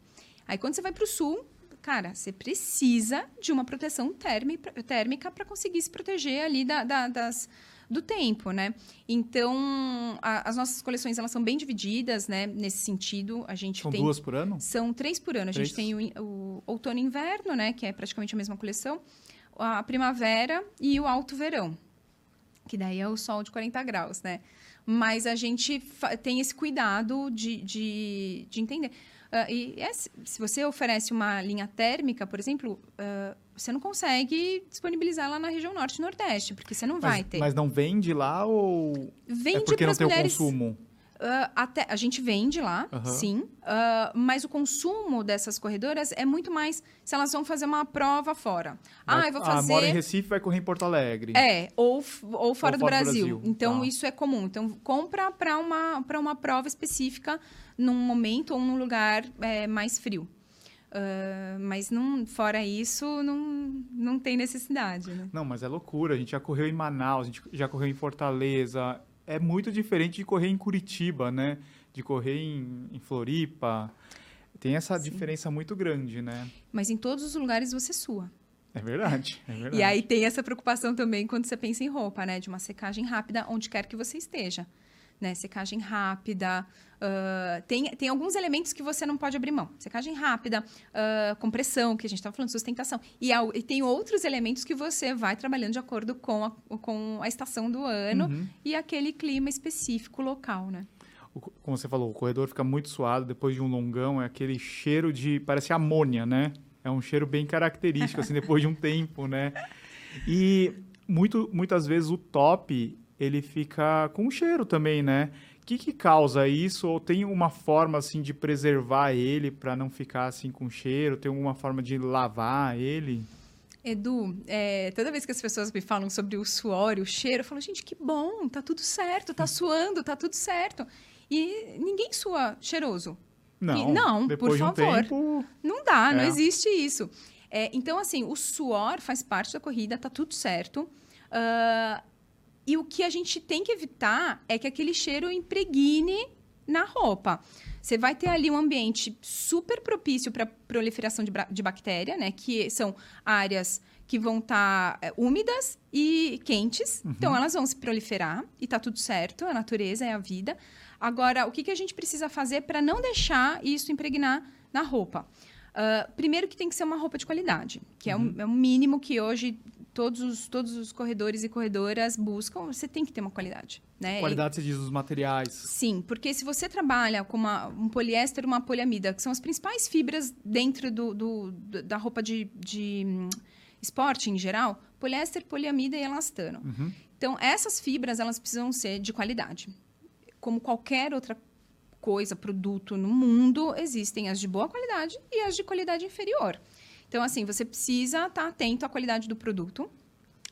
Aí quando você vai para o sul, cara, você precisa de uma proteção térmi- térmica para conseguir se proteger ali da- da- das, do tempo, né? Então, a- as nossas coleções, elas são bem divididas, né? Nesse sentido, a gente São tem... duas por ano? São três por ano. A gente Três? tem o, o outono e inverno, né? Que é praticamente a mesma coleção. A primavera e o alto verão. Que daí é o sol de 40 graus, né? Mas a gente tem esse cuidado de, de, de entender. Ah, e é, se você oferece uma linha térmica, por exemplo, ah, você não consegue disponibilizar ela na região norte e nordeste, porque você não vai Mas, ter. mas não vende lá ou Vende é porque não tem mulheres. o consumo? Ah, até, a gente vende lá, Aham. sim. Ah, mas o consumo dessas corredoras é muito mais se elas vão fazer uma prova fora. ah, eu vou Ah, mora em fazer. Recife, vai correr em Porto Alegre. É, ou, ou fora do fora do Brasil. Brasil, Então, tá. isso é comum. Então, compra para uma, pra uma prova específica num momento ou num lugar é, mais frio. Ah, mas não, fora isso, não, não tem necessidade, né? Não, mas é loucura. A gente já correu em Manaus, a gente já correu em Fortaleza. É muito diferente de correr em Curitiba, né? De correr em, em Floripa. Tem essa Sim. diferença muito grande, né? Mas em todos os lugares você sua. É verdade, é verdade. E aí tem essa preocupação também quando você pensa em roupa, né? De uma secagem rápida onde quer que você esteja. Né? Secagem rápida. Ah, tem, tem alguns elementos que você não pode abrir mão. Secagem rápida, ah, compressão, que a gente estava falando, sustentação. E, há- e tem outros elementos que você vai trabalhando de acordo com a, com a estação do ano Uhum. e aquele clima específico local, né? Como você falou, o corredor fica muito suado depois de um longão. É aquele cheiro de... Parece amônia, né? É um cheiro bem característico, assim, depois de um tempo, né? E muito, muitas vezes o top, ele fica com cheiro também, né? O que, que causa isso? Ou tem uma forma, assim, de preservar ele para não ficar, assim, com cheiro? Tem alguma forma de lavar ele? Edu, é, toda vez que as pessoas me falam sobre o suor e o cheiro, eu falo, gente, que bom, tá tudo certo, tá suando, tá tudo certo. E ninguém sua cheiroso. Não, não, depois por de um favor. tempo... Não dá, não É. existe isso. É, então, assim, o suor faz parte da corrida, tá tudo certo. Ah, e o que a gente tem que evitar é que aquele cheiro impregne na roupa. Você vai ter ali um ambiente super propício para proliferação de, de bactéria, né? Que são áreas que vão estar úmidas e quentes. Então, elas vão se proliferar e tá tudo certo. A natureza é a vida. Agora, o que, que a gente precisa fazer para não deixar isso impregnar na roupa? Ah, primeiro que tem que ser uma roupa de qualidade, que é, um, é um mínimo que hoje todos os, todos os corredores e corredoras buscam. Você tem que ter uma qualidade, né? Qualidade, você diz, dos materiais. Sim, porque se você trabalha com uma- um poliéster e uma poliamida, que são as principais fibras dentro do, do- do- da roupa de, de, hum, esporte em geral, poliéster, poliamida e elastano. Uhum. Então, essas fibras, elas precisam ser de qualidade. Como qualquer outra coisa, produto no mundo, existem as de boa qualidade e as de qualidade inferior. Então, assim, você precisa estar atento à qualidade do produto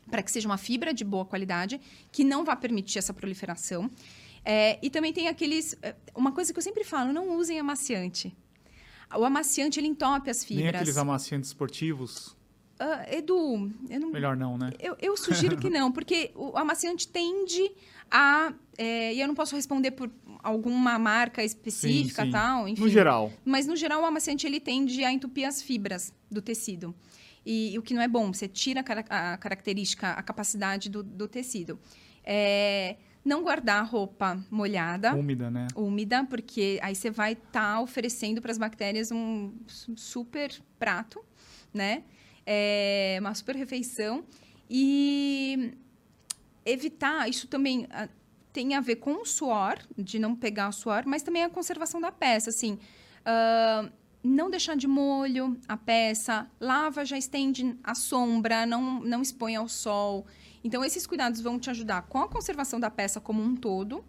para que seja uma fibra de boa qualidade, que não vá permitir essa proliferação. É, e também tem aqueles... é, Uma coisa que eu sempre falo, não usem amaciante. O amaciante, ele entope as Nem fibras. aqueles amaciantes esportivos. Ah, Edu, eu não, Melhor não, né? eu, eu sugiro que não, porque o amaciante tende a. é, e eu não posso responder por alguma marca específica sim. tal, enfim. No geral. Mas no geral o amaciante ele tende a entupir as fibras do tecido. E, e o que não é bom, você tira a, a característica, a capacidade do, do tecido. É, Não guardar roupa molhada. Úmida, né? Úmida, porque aí você vai estar tá oferecendo para as bactérias um super prato, né? É uma super refeição. E evitar, isso também tem a ver com o suor, de não pegar o suor, mas também a conservação da peça, assim. Uh, não deixar de molho a peça, lava, já estende a sombra, não, não expõe ao sol. Então, esses cuidados vão te ajudar com a conservação da peça como um todo uh,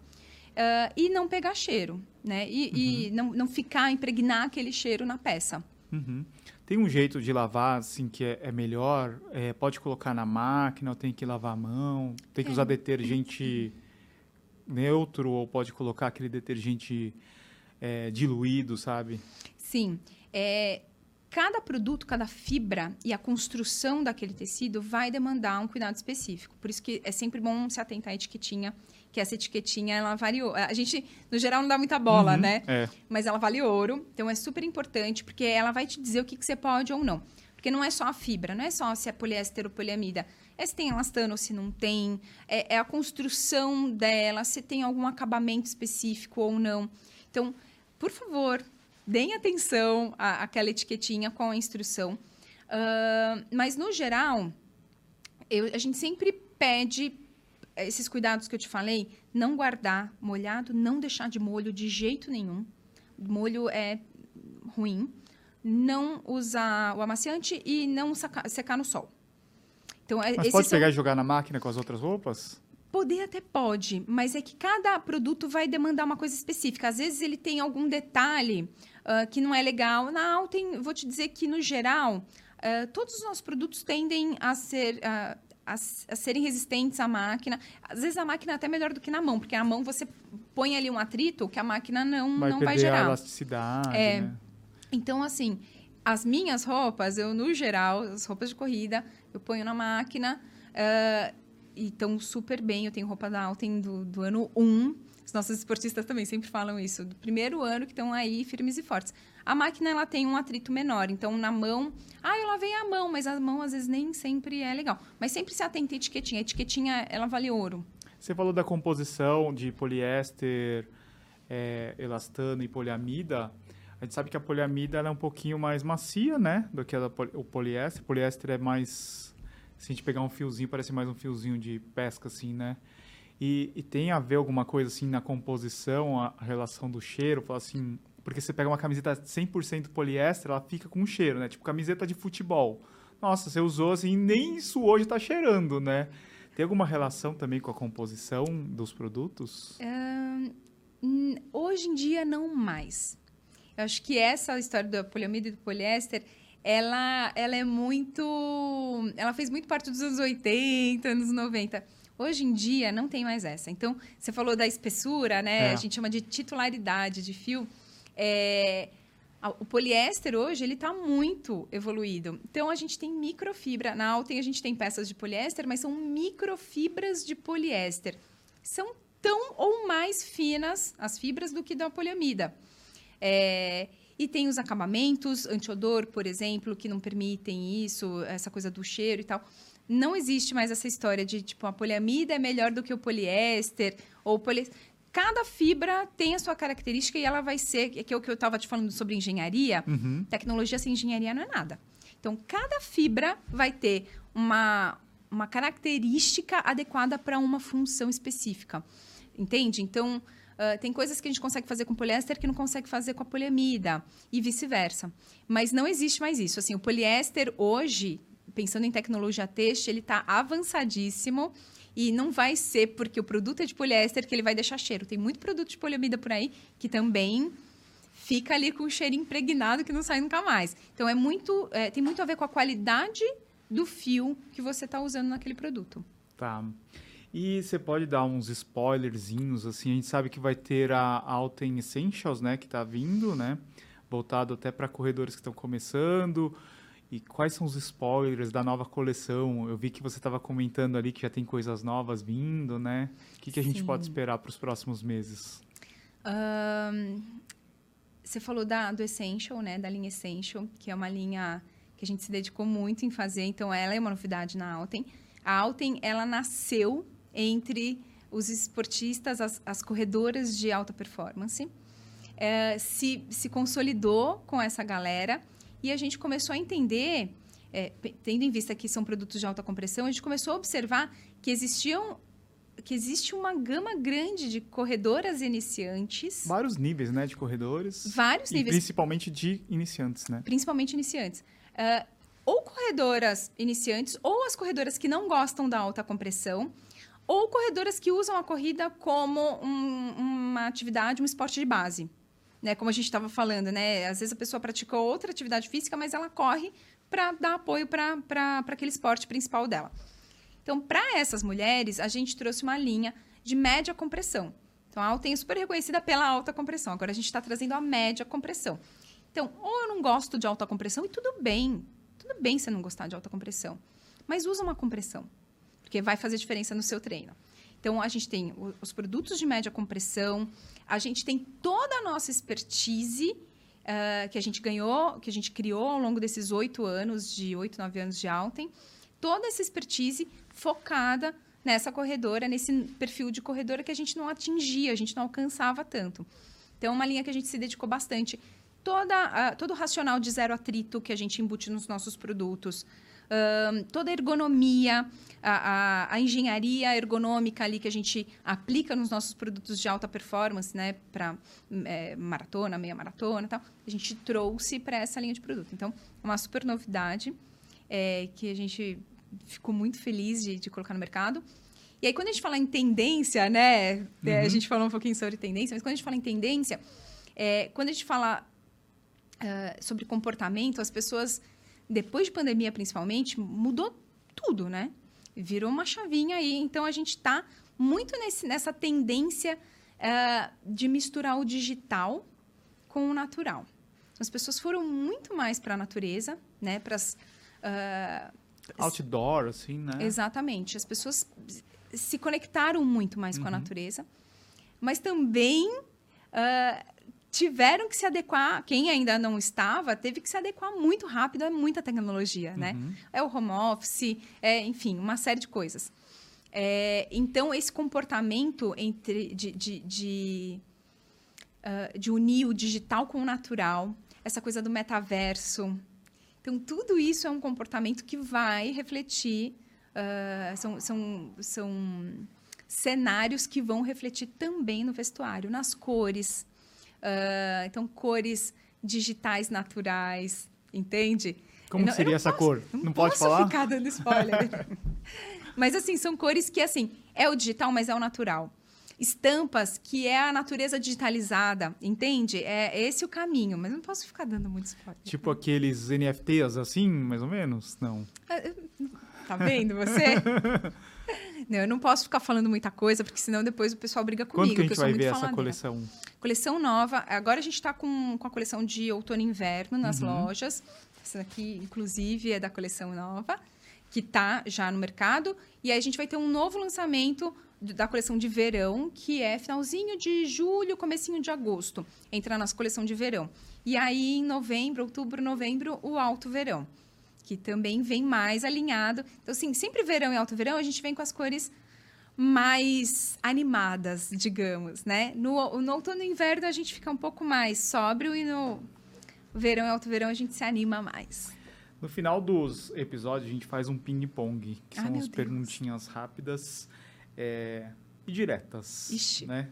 e não pegar cheiro, né? E, uhum. e, não, não ficar, impregnar aquele cheiro na peça. Uhum. Tem um jeito de lavar, assim, que é, é melhor? É, pode colocar na máquina ou tem que lavar a mão? Tem que é. usar detergente neutro ou pode colocar aquele detergente é, diluído, sabe? Sim. É, cada produto, cada fibra e a construção daquele tecido vai demandar um cuidado específico. Por isso que é sempre bom se atentar à etiquetinha, que essa etiquetinha ela variou. A gente, no geral, não dá muita bola, uhum, né? É. Mas ela vale ouro. Então é super importante, porque ela vai te dizer o que, que você pode ou não. Porque não é só a fibra, não é só se é poliéster ou poliamida. É se tem elastano ou se não tem. É, é a construção dela, se tem algum acabamento específico ou não. Então, por favor, deem atenção à, àquela etiquetinha com a instrução. Uh, mas, no geral, eu, a gente sempre pede esses cuidados que eu te falei, não guardar molhado, não deixar de molho de jeito nenhum. Molho é ruim. Não usar o amaciante e não sacar, secar no sol. Então, é, mas pode são... pegar e jogar na máquina com as outras roupas? Poder até pode, mas é que cada produto vai demandar uma coisa específica. Às vezes ele tem algum detalhe uh, que não é legal. Na Alten, vou te dizer que, no geral, uh, todos os nossos produtos tendem a ser... Uh, a, a, serem resistentes à máquina. Às vezes a máquina é até melhor do que na mão, porque na mão você põe ali um atrito que a máquina não vai, não vai gerar. A elasticidade, é, né? Então, assim, as minhas roupas, eu, no geral, as roupas de corrida, eu ponho na máquina uh, e estão super bem. Eu tenho roupa da Alten do, do ano 1, os nossos esportistas também sempre falam isso, do primeiro ano que estão aí firmes e fortes. A máquina ela tem um atrito menor, então na mão, ah, eu lavei a mão, mas a mão às vezes nem sempre é legal. Mas sempre se atenta à etiquetinha. A etiquetinha ela vale ouro. Você falou da composição de poliéster, é, elastano e poliamida. A gente sabe que a poliamida é um pouquinho mais macia, né, do que a, o poliéster. O poliéster é mais, se a gente pegar um fiozinho, parece mais um fiozinho de pesca, assim, né? E, e, tem a ver alguma coisa assim na composição, a, relação do cheiro, fala assim, porque você pega uma camiseta 100% poliéster, ela fica com um cheiro, né? Tipo camiseta de futebol. Nossa, você usou assim, nem isso hoje está cheirando, né? Tem alguma relação também com a composição dos produtos? hoje em dia não mais. Eu acho que essa história da poliamida e do poliéster, ela, ela é muito, ela fez muito parte dos anos 80, anos 90 Hoje em dia não tem mais essa. Então, você falou da espessura, né? É. A gente chama de titularidade de fio. É, o poliéster hoje ele está muito evoluído. Então a gente tem microfibra. Na Alten a gente tem peças de poliéster, mas são microfibras de poliéster. São tão ou mais finas as fibras do que da poliamida. É, e tem os acabamentos, antiodor, por exemplo, que não permitem isso, essa coisa do cheiro e tal não existe mais essa história de, tipo, a poliamida é melhor do que o poliéster, ou poli... Cada fibra tem a sua característica e ela vai ser, que é o que eu estava te falando sobre engenharia, uhum. tecnologia sem engenharia não é nada. Então, cada fibra vai ter uma, uma característica adequada para uma função específica. Entende? Então, uh, tem coisas que a gente consegue fazer com poliéster que não consegue fazer com a poliamida e vice-versa. Mas não existe mais isso. Assim, o poliéster hoje pensando em tecnologia têxtil, ele está avançadíssimo. E não vai ser porque o produto é de poliéster que ele vai deixar cheiro. Tem muito produto de poliamida por aí que também fica ali com o cheiro impregnado que não sai nunca mais. Então é muito, é, tem muito a ver com a qualidade do fio que você está usando naquele produto. Tá. E você pode dar uns spoilerzinhos, assim, a gente sabe que vai ter a Alten Essentials, né, que está vindo, né, voltado até para corredores que estão começando, e quais são os spoilers da nova coleção? Eu vi que você estava comentando ali que já tem coisas novas vindo, né? O que, que a gente pode esperar para os próximos meses? Um, você falou da, do Essential, né? Da linha Essential, que é uma linha que a gente se dedicou muito em fazer. Então, ela é uma novidade na Alten. A Alten, ela nasceu entre os esportistas, as, as corredoras de alta performance. É, se, se consolidou com essa galera e a gente começou a entender, é, tendo em vista que são produtos de alta compressão, a gente começou a observar que existiam que existe uma gama grande de corredoras iniciantes. Vários níveis, né, de corredores. Vários níveis. Principalmente de iniciantes, né? Principalmente iniciantes. Uh, ou corredoras iniciantes, ou as corredoras que não gostam da alta compressão, ou corredoras que usam a corrida como um, uma atividade, um esporte de base. Né? Como a gente estava falando, né? Às vezes a pessoa pratica outra atividade física, mas ela corre para dar apoio para aquele esporte principal dela. Então, para essas mulheres, a gente trouxe uma linha de média compressão. Então, a Alten é super reconhecida pela alta compressão. Agora, a gente está trazendo a média compressão. Então, ou eu não gosto de alta compressão, e tudo bem. Tudo bem você não gostar de alta compressão. Mas usa uma compressão, porque vai fazer diferença no seu treino. Então, a gente tem os produtos de média compressão, a gente tem toda a nossa expertise uh, que a gente ganhou, que a gente criou ao longo desses oito anos, de oito, nove anos de Alten. Toda essa expertise focada nessa corredora, nesse perfil de corredora que a gente não atingia, a gente não alcançava tanto. Então, é uma linha que a gente se dedicou bastante. Toda, uh, todo o racional de zero atrito que a gente embute nos nossos produtos, toda a ergonomia, a, a, a, engenharia ergonômica ali que a gente aplica nos nossos produtos de alta performance, né, para é, maratona, meia maratona e tal, a gente trouxe para essa linha de produto. Então, é uma super novidade é, que a gente ficou muito feliz de, de, colocar no mercado. E aí, quando a gente fala em tendência, né? Uhum. A gente falou um pouquinho sobre tendência, mas quando a gente fala em tendência, é, quando a gente fala uh, sobre comportamento, as pessoas, depois de pandemia principalmente, mudou tudo, né? Virou uma chavinha aí. Então, a gente está muito nesse, nessa tendência uh, de misturar o digital com o natural. As pessoas foram muito mais para a natureza, né? Para as uh, Outdoor, assim, né? Exatamente. As pessoas se conectaram muito mais uhum. com a uhum. natureza, mas também uh, tiveram que se adequar. Quem ainda não estava teve que se adequar muito rápido a muita tecnologia, né? uhum. né? É o home office, é, enfim, uma série de coisas. É, então, esse comportamento entre de, de, de, uh, de unir o digital com o natural, essa coisa do metaverso, então, tudo isso é um comportamento que vai refletir, uh, são, são, são cenários que vão refletir também no vestuário, nas cores. Uh, então, cores digitais naturais, entende? Como não, seria essa posso, cor? Não, não pode falar? ficar dando spoiler. mas, assim, são cores que, assim, é o digital, mas é o natural estampas que é a natureza digitalizada, entende? É esse o caminho, mas não posso ficar dando muito spoiler. Tipo aqueles NFTs assim, mais ou menos? Não. É, tá vendo você? não, eu não posso ficar falando muita coisa, porque senão depois o pessoal briga comigo. Quando que a gente vai ver essa coleção? Coleção nova. Agora a gente está com, com a coleção de outono e inverno nas uhum. lojas. Essa aqui, inclusive, é da coleção nova, que está já no mercado. E aí a gente vai ter um novo lançamento da coleção de verão, que é finalzinho de julho, comecinho de agosto. Entra na nossa coleção de verão. E aí, em novembro, outubro, novembro, o alto verão, que também vem mais alinhado. Então, assim, sempre verão e alto verão, a gente vem com as cores mais animadas, digamos, né? No, no outono e inverno, a gente fica um pouco mais sóbrio e no verão e alto verão, a gente se anima mais. No final dos episódios, a gente faz um ping-pong, que ah, são as perguntinhas rápidas é, e diretas. Ixi. Né?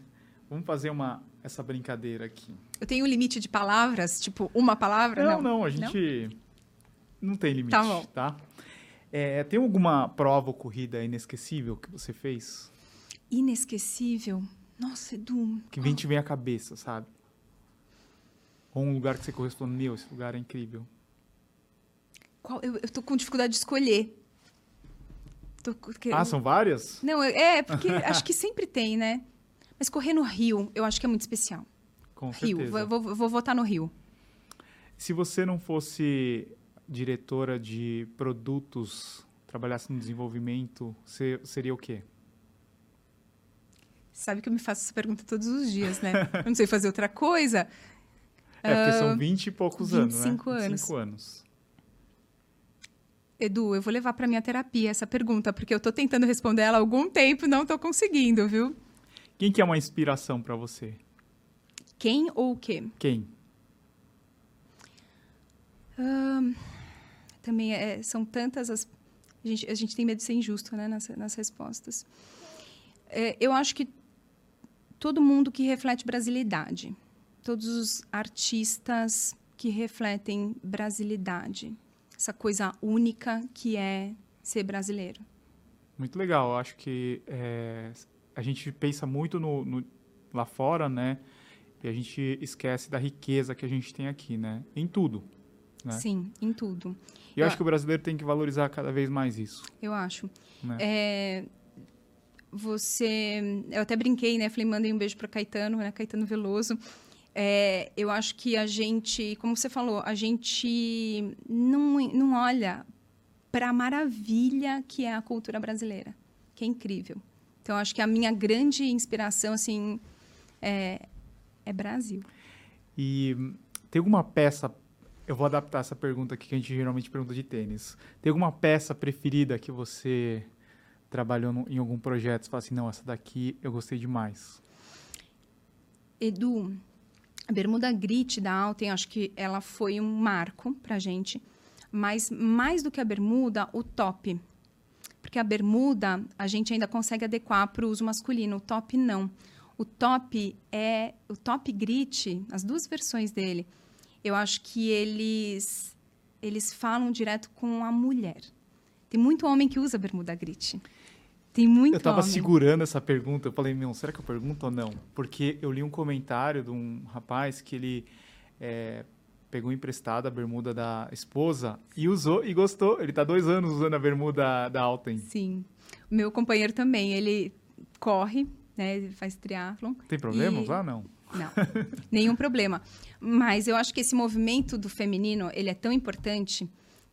Vamos fazer uma, essa brincadeira aqui. Eu tenho um limite de palavras? Tipo, uma palavra? Não, não, não a gente não, não tem limite, tá? Bom. tá? É, tem alguma prova ocorrida inesquecível que você fez? Inesquecível? Nossa, Edu. Que vem te vem à cabeça, sabe? Ou um lugar que você correspondeu, esse lugar é incrível. Qual? Eu, eu tô com dificuldade de escolher. Tô, ah, são várias? Não, é, porque acho que sempre tem, né? Mas correr no Rio, eu acho que é muito especial. Com Rio, certeza. Vou, vou, vou votar no Rio. Se você não fosse diretora de produtos, trabalhasse no desenvolvimento, seria o quê? Sabe que eu me faço essa pergunta todos os dias, né? eu não sei fazer outra coisa. É, porque uh, são 20 e poucos 25 anos, né? anos. 25 anos. Edu, eu vou levar para minha terapia essa pergunta, porque eu tô tentando responder ela há algum tempo e não tô conseguindo, viu? Quem que é uma inspiração para você? Quem ou o quê? Quem? Também é, são tantas as. A gente, a gente tem medo de ser injusto né, nas, nas respostas. É, eu acho que todo mundo que reflete brasilidade, todos os artistas que refletem brasilidade, essa coisa única que é ser brasileiro. Muito legal. Eu acho que é, a gente pensa muito no, no, lá fora, né? E a gente esquece da riqueza que a gente tem aqui, né? Em tudo. Né? Sim, em tudo. E eu, acho que o brasileiro tem que valorizar cada vez mais isso. Eu acho. Né? É, você, eu até brinquei, né? Falei, mandei um beijo para Caetano, né? Caetano Veloso. É, eu acho que a gente, como você falou, a gente não, não olha para a maravilha que é a cultura brasileira, que é incrível. Então, acho que a minha grande inspiração, assim, é, é Brasil. E tem alguma peça eu vou adaptar essa pergunta aqui que a gente geralmente pergunta de tênis. Tem alguma peça preferida que você trabalhou no, em algum projeto e fala assim, não, essa daqui eu gostei demais? Edu, a bermuda grit da Alten, acho que ela foi um marco pra gente. Mas mais do que a bermuda, o top. Porque a bermuda a gente ainda consegue adequar para o uso masculino, o top não. O top é o top grit, as duas versões dele eu acho que eles eles falam direto com a mulher. Tem muito homem que usa bermuda grit. Tem muito Eu estava segurando essa pergunta. Eu falei, meu, será que eu pergunto ou não? Porque eu li um comentário de um rapaz que ele é, pegou emprestada a bermuda da esposa e usou e gostou. Ele está dois anos usando a bermuda da Alten. Sim. Meu companheiro também. Ele corre, né? Ele faz triatlon. Tem problema e... usar, não? Não, nenhum problema. Mas eu acho que esse movimento do feminino, ele é tão importante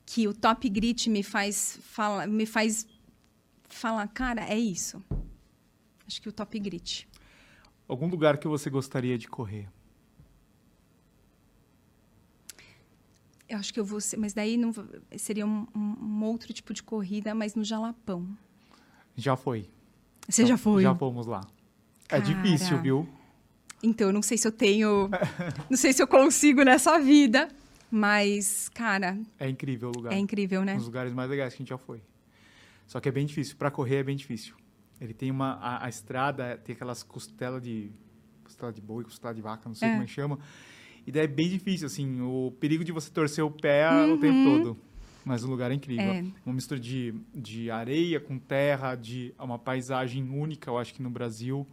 que o Top Grit me faz fala, me faz falar, cara, é isso. Acho que o Top Grit. Algum lugar que você gostaria de correr? Eu acho que eu vou ser, mas daí não seria um, um, outro tipo de corrida, mas no Jalapão. Já foi. Você então, já foi? Já fomos lá. É Cara. É difícil, viu? Então, eu não sei se eu tenho. não sei se eu consigo nessa vida. Mas, cara. É incrível o lugar. É incrível, né? Um dos lugares mais legais que a gente já foi. Só que é bem difícil. Para correr é bem difícil. Ele tem uma. A, a, estrada tem aquelas costelas de. Costela de boi, costela de vaca, não sei é. como é que chama. E daí é bem difícil, assim. O perigo de você torcer o pé uhum. o tempo todo. Mas o lugar é incrível. É. Uma mistura de, de areia com terra, de uma paisagem única, eu acho que no Brasil.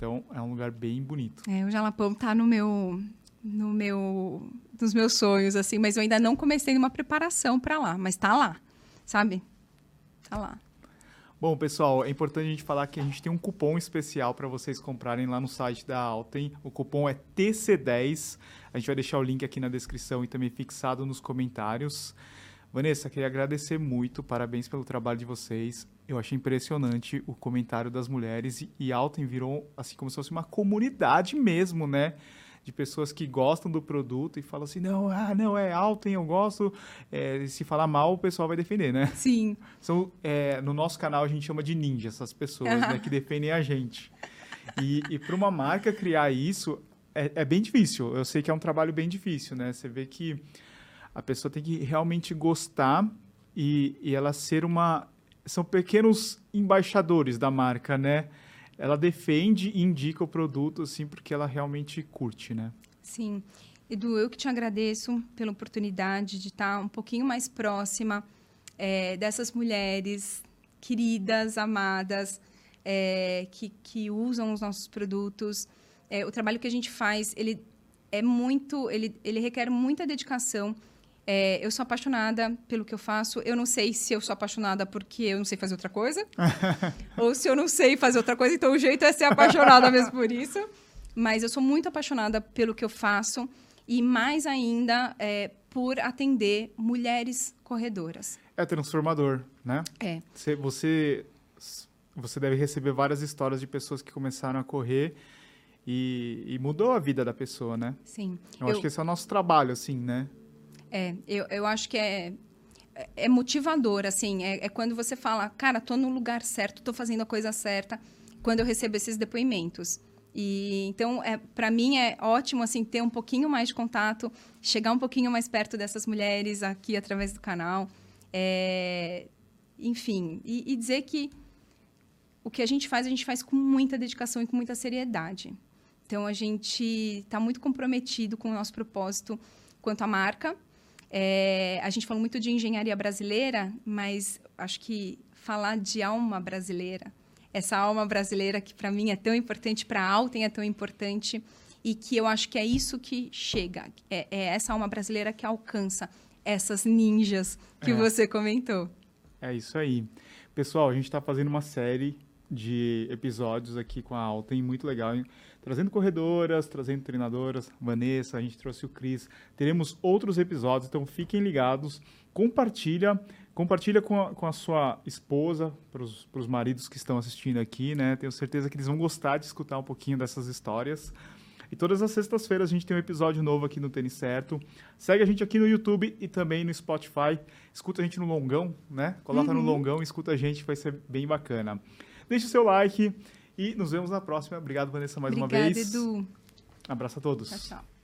Então é um lugar bem bonito. É, o Jalapão tá no meu no meu nos meus sonhos assim, mas eu ainda não comecei uma preparação para lá, mas tá lá, sabe? Tá lá. Bom, pessoal, é importante a gente falar que a gente tem um cupom especial para vocês comprarem lá no site da Alten. O cupom é TC10. A gente vai deixar o link aqui na descrição e também fixado nos comentários. Vanessa, queria agradecer muito, parabéns pelo trabalho de vocês. Eu achei impressionante o comentário das mulheres e, e Alten virou assim como se fosse uma comunidade mesmo, né? De pessoas que gostam do produto e falam assim, não, ah, não, é Alten, eu gosto. É, se falar mal, o pessoal vai defender, né? Sim. São, é, no nosso canal a gente chama de ninja essas pessoas, né? Que defendem a gente. E, e para uma marca criar isso é, é bem difícil. Eu sei que é um trabalho bem difícil, né? Você vê que a pessoa tem que realmente gostar e, e ela ser uma. São pequenos embaixadores da marca, né? Ela defende e indica o produto, assim, porque ela realmente curte, né? Sim. Edu, eu que te agradeço pela oportunidade de estar um pouquinho mais próxima é, dessas mulheres queridas, amadas, é, que, que usam os nossos produtos. É, o trabalho que a gente faz, ele é muito, ele, ele requer muita dedicação é, eu sou apaixonada pelo que eu faço. Eu não sei se eu sou apaixonada porque eu não sei fazer outra coisa. ou se eu não sei fazer outra coisa, então o jeito é ser apaixonada mesmo por isso. Mas eu sou muito apaixonada pelo que eu faço. E mais ainda é, por atender mulheres corredoras. É transformador, né? É. Você, você, você deve receber várias histórias de pessoas que começaram a correr e, e mudou a vida da pessoa, né? Sim. Eu, eu acho que esse é o nosso trabalho, assim, né? É, eu, eu acho que é, é motivador, assim. É, é, quando você fala, cara, tô no lugar certo, tô fazendo a coisa certa. Quando eu recebo esses depoimentos. E então, é, para mim é ótimo assim ter um pouquinho mais de contato, chegar um pouquinho mais perto dessas mulheres aqui através do canal, é, enfim, e, e dizer que o que a gente faz, a gente faz com muita dedicação e com muita seriedade. Então, a gente está muito comprometido com o nosso propósito quanto à marca. É, a gente falou muito de engenharia brasileira, mas acho que falar de alma brasileira essa alma brasileira que para mim é tão importante, para a Alten é tão importante e que eu acho que é isso que chega, é, é essa alma brasileira que alcança essas ninjas que é. você comentou. É isso aí. Pessoal, a gente está fazendo uma série de episódios aqui com a Alten, muito legal, hein? Trazendo corredoras, trazendo treinadoras, Vanessa, a gente trouxe o Cris. Teremos outros episódios, então fiquem ligados, compartilha Compartilha com a, com a sua esposa, para os maridos que estão assistindo aqui, né? Tenho certeza que eles vão gostar de escutar um pouquinho dessas histórias. E todas as sextas-feiras a gente tem um episódio novo aqui no Tênis Certo. Segue a gente aqui no YouTube e também no Spotify. Escuta a gente no Longão, né? Coloca uhum. no Longão e escuta a gente, vai ser bem bacana. Deixe o seu like e nos vemos na próxima. Obrigado, Vanessa, mais Obrigada, uma vez. Edu. Abraço a todos. Tchau, tchau.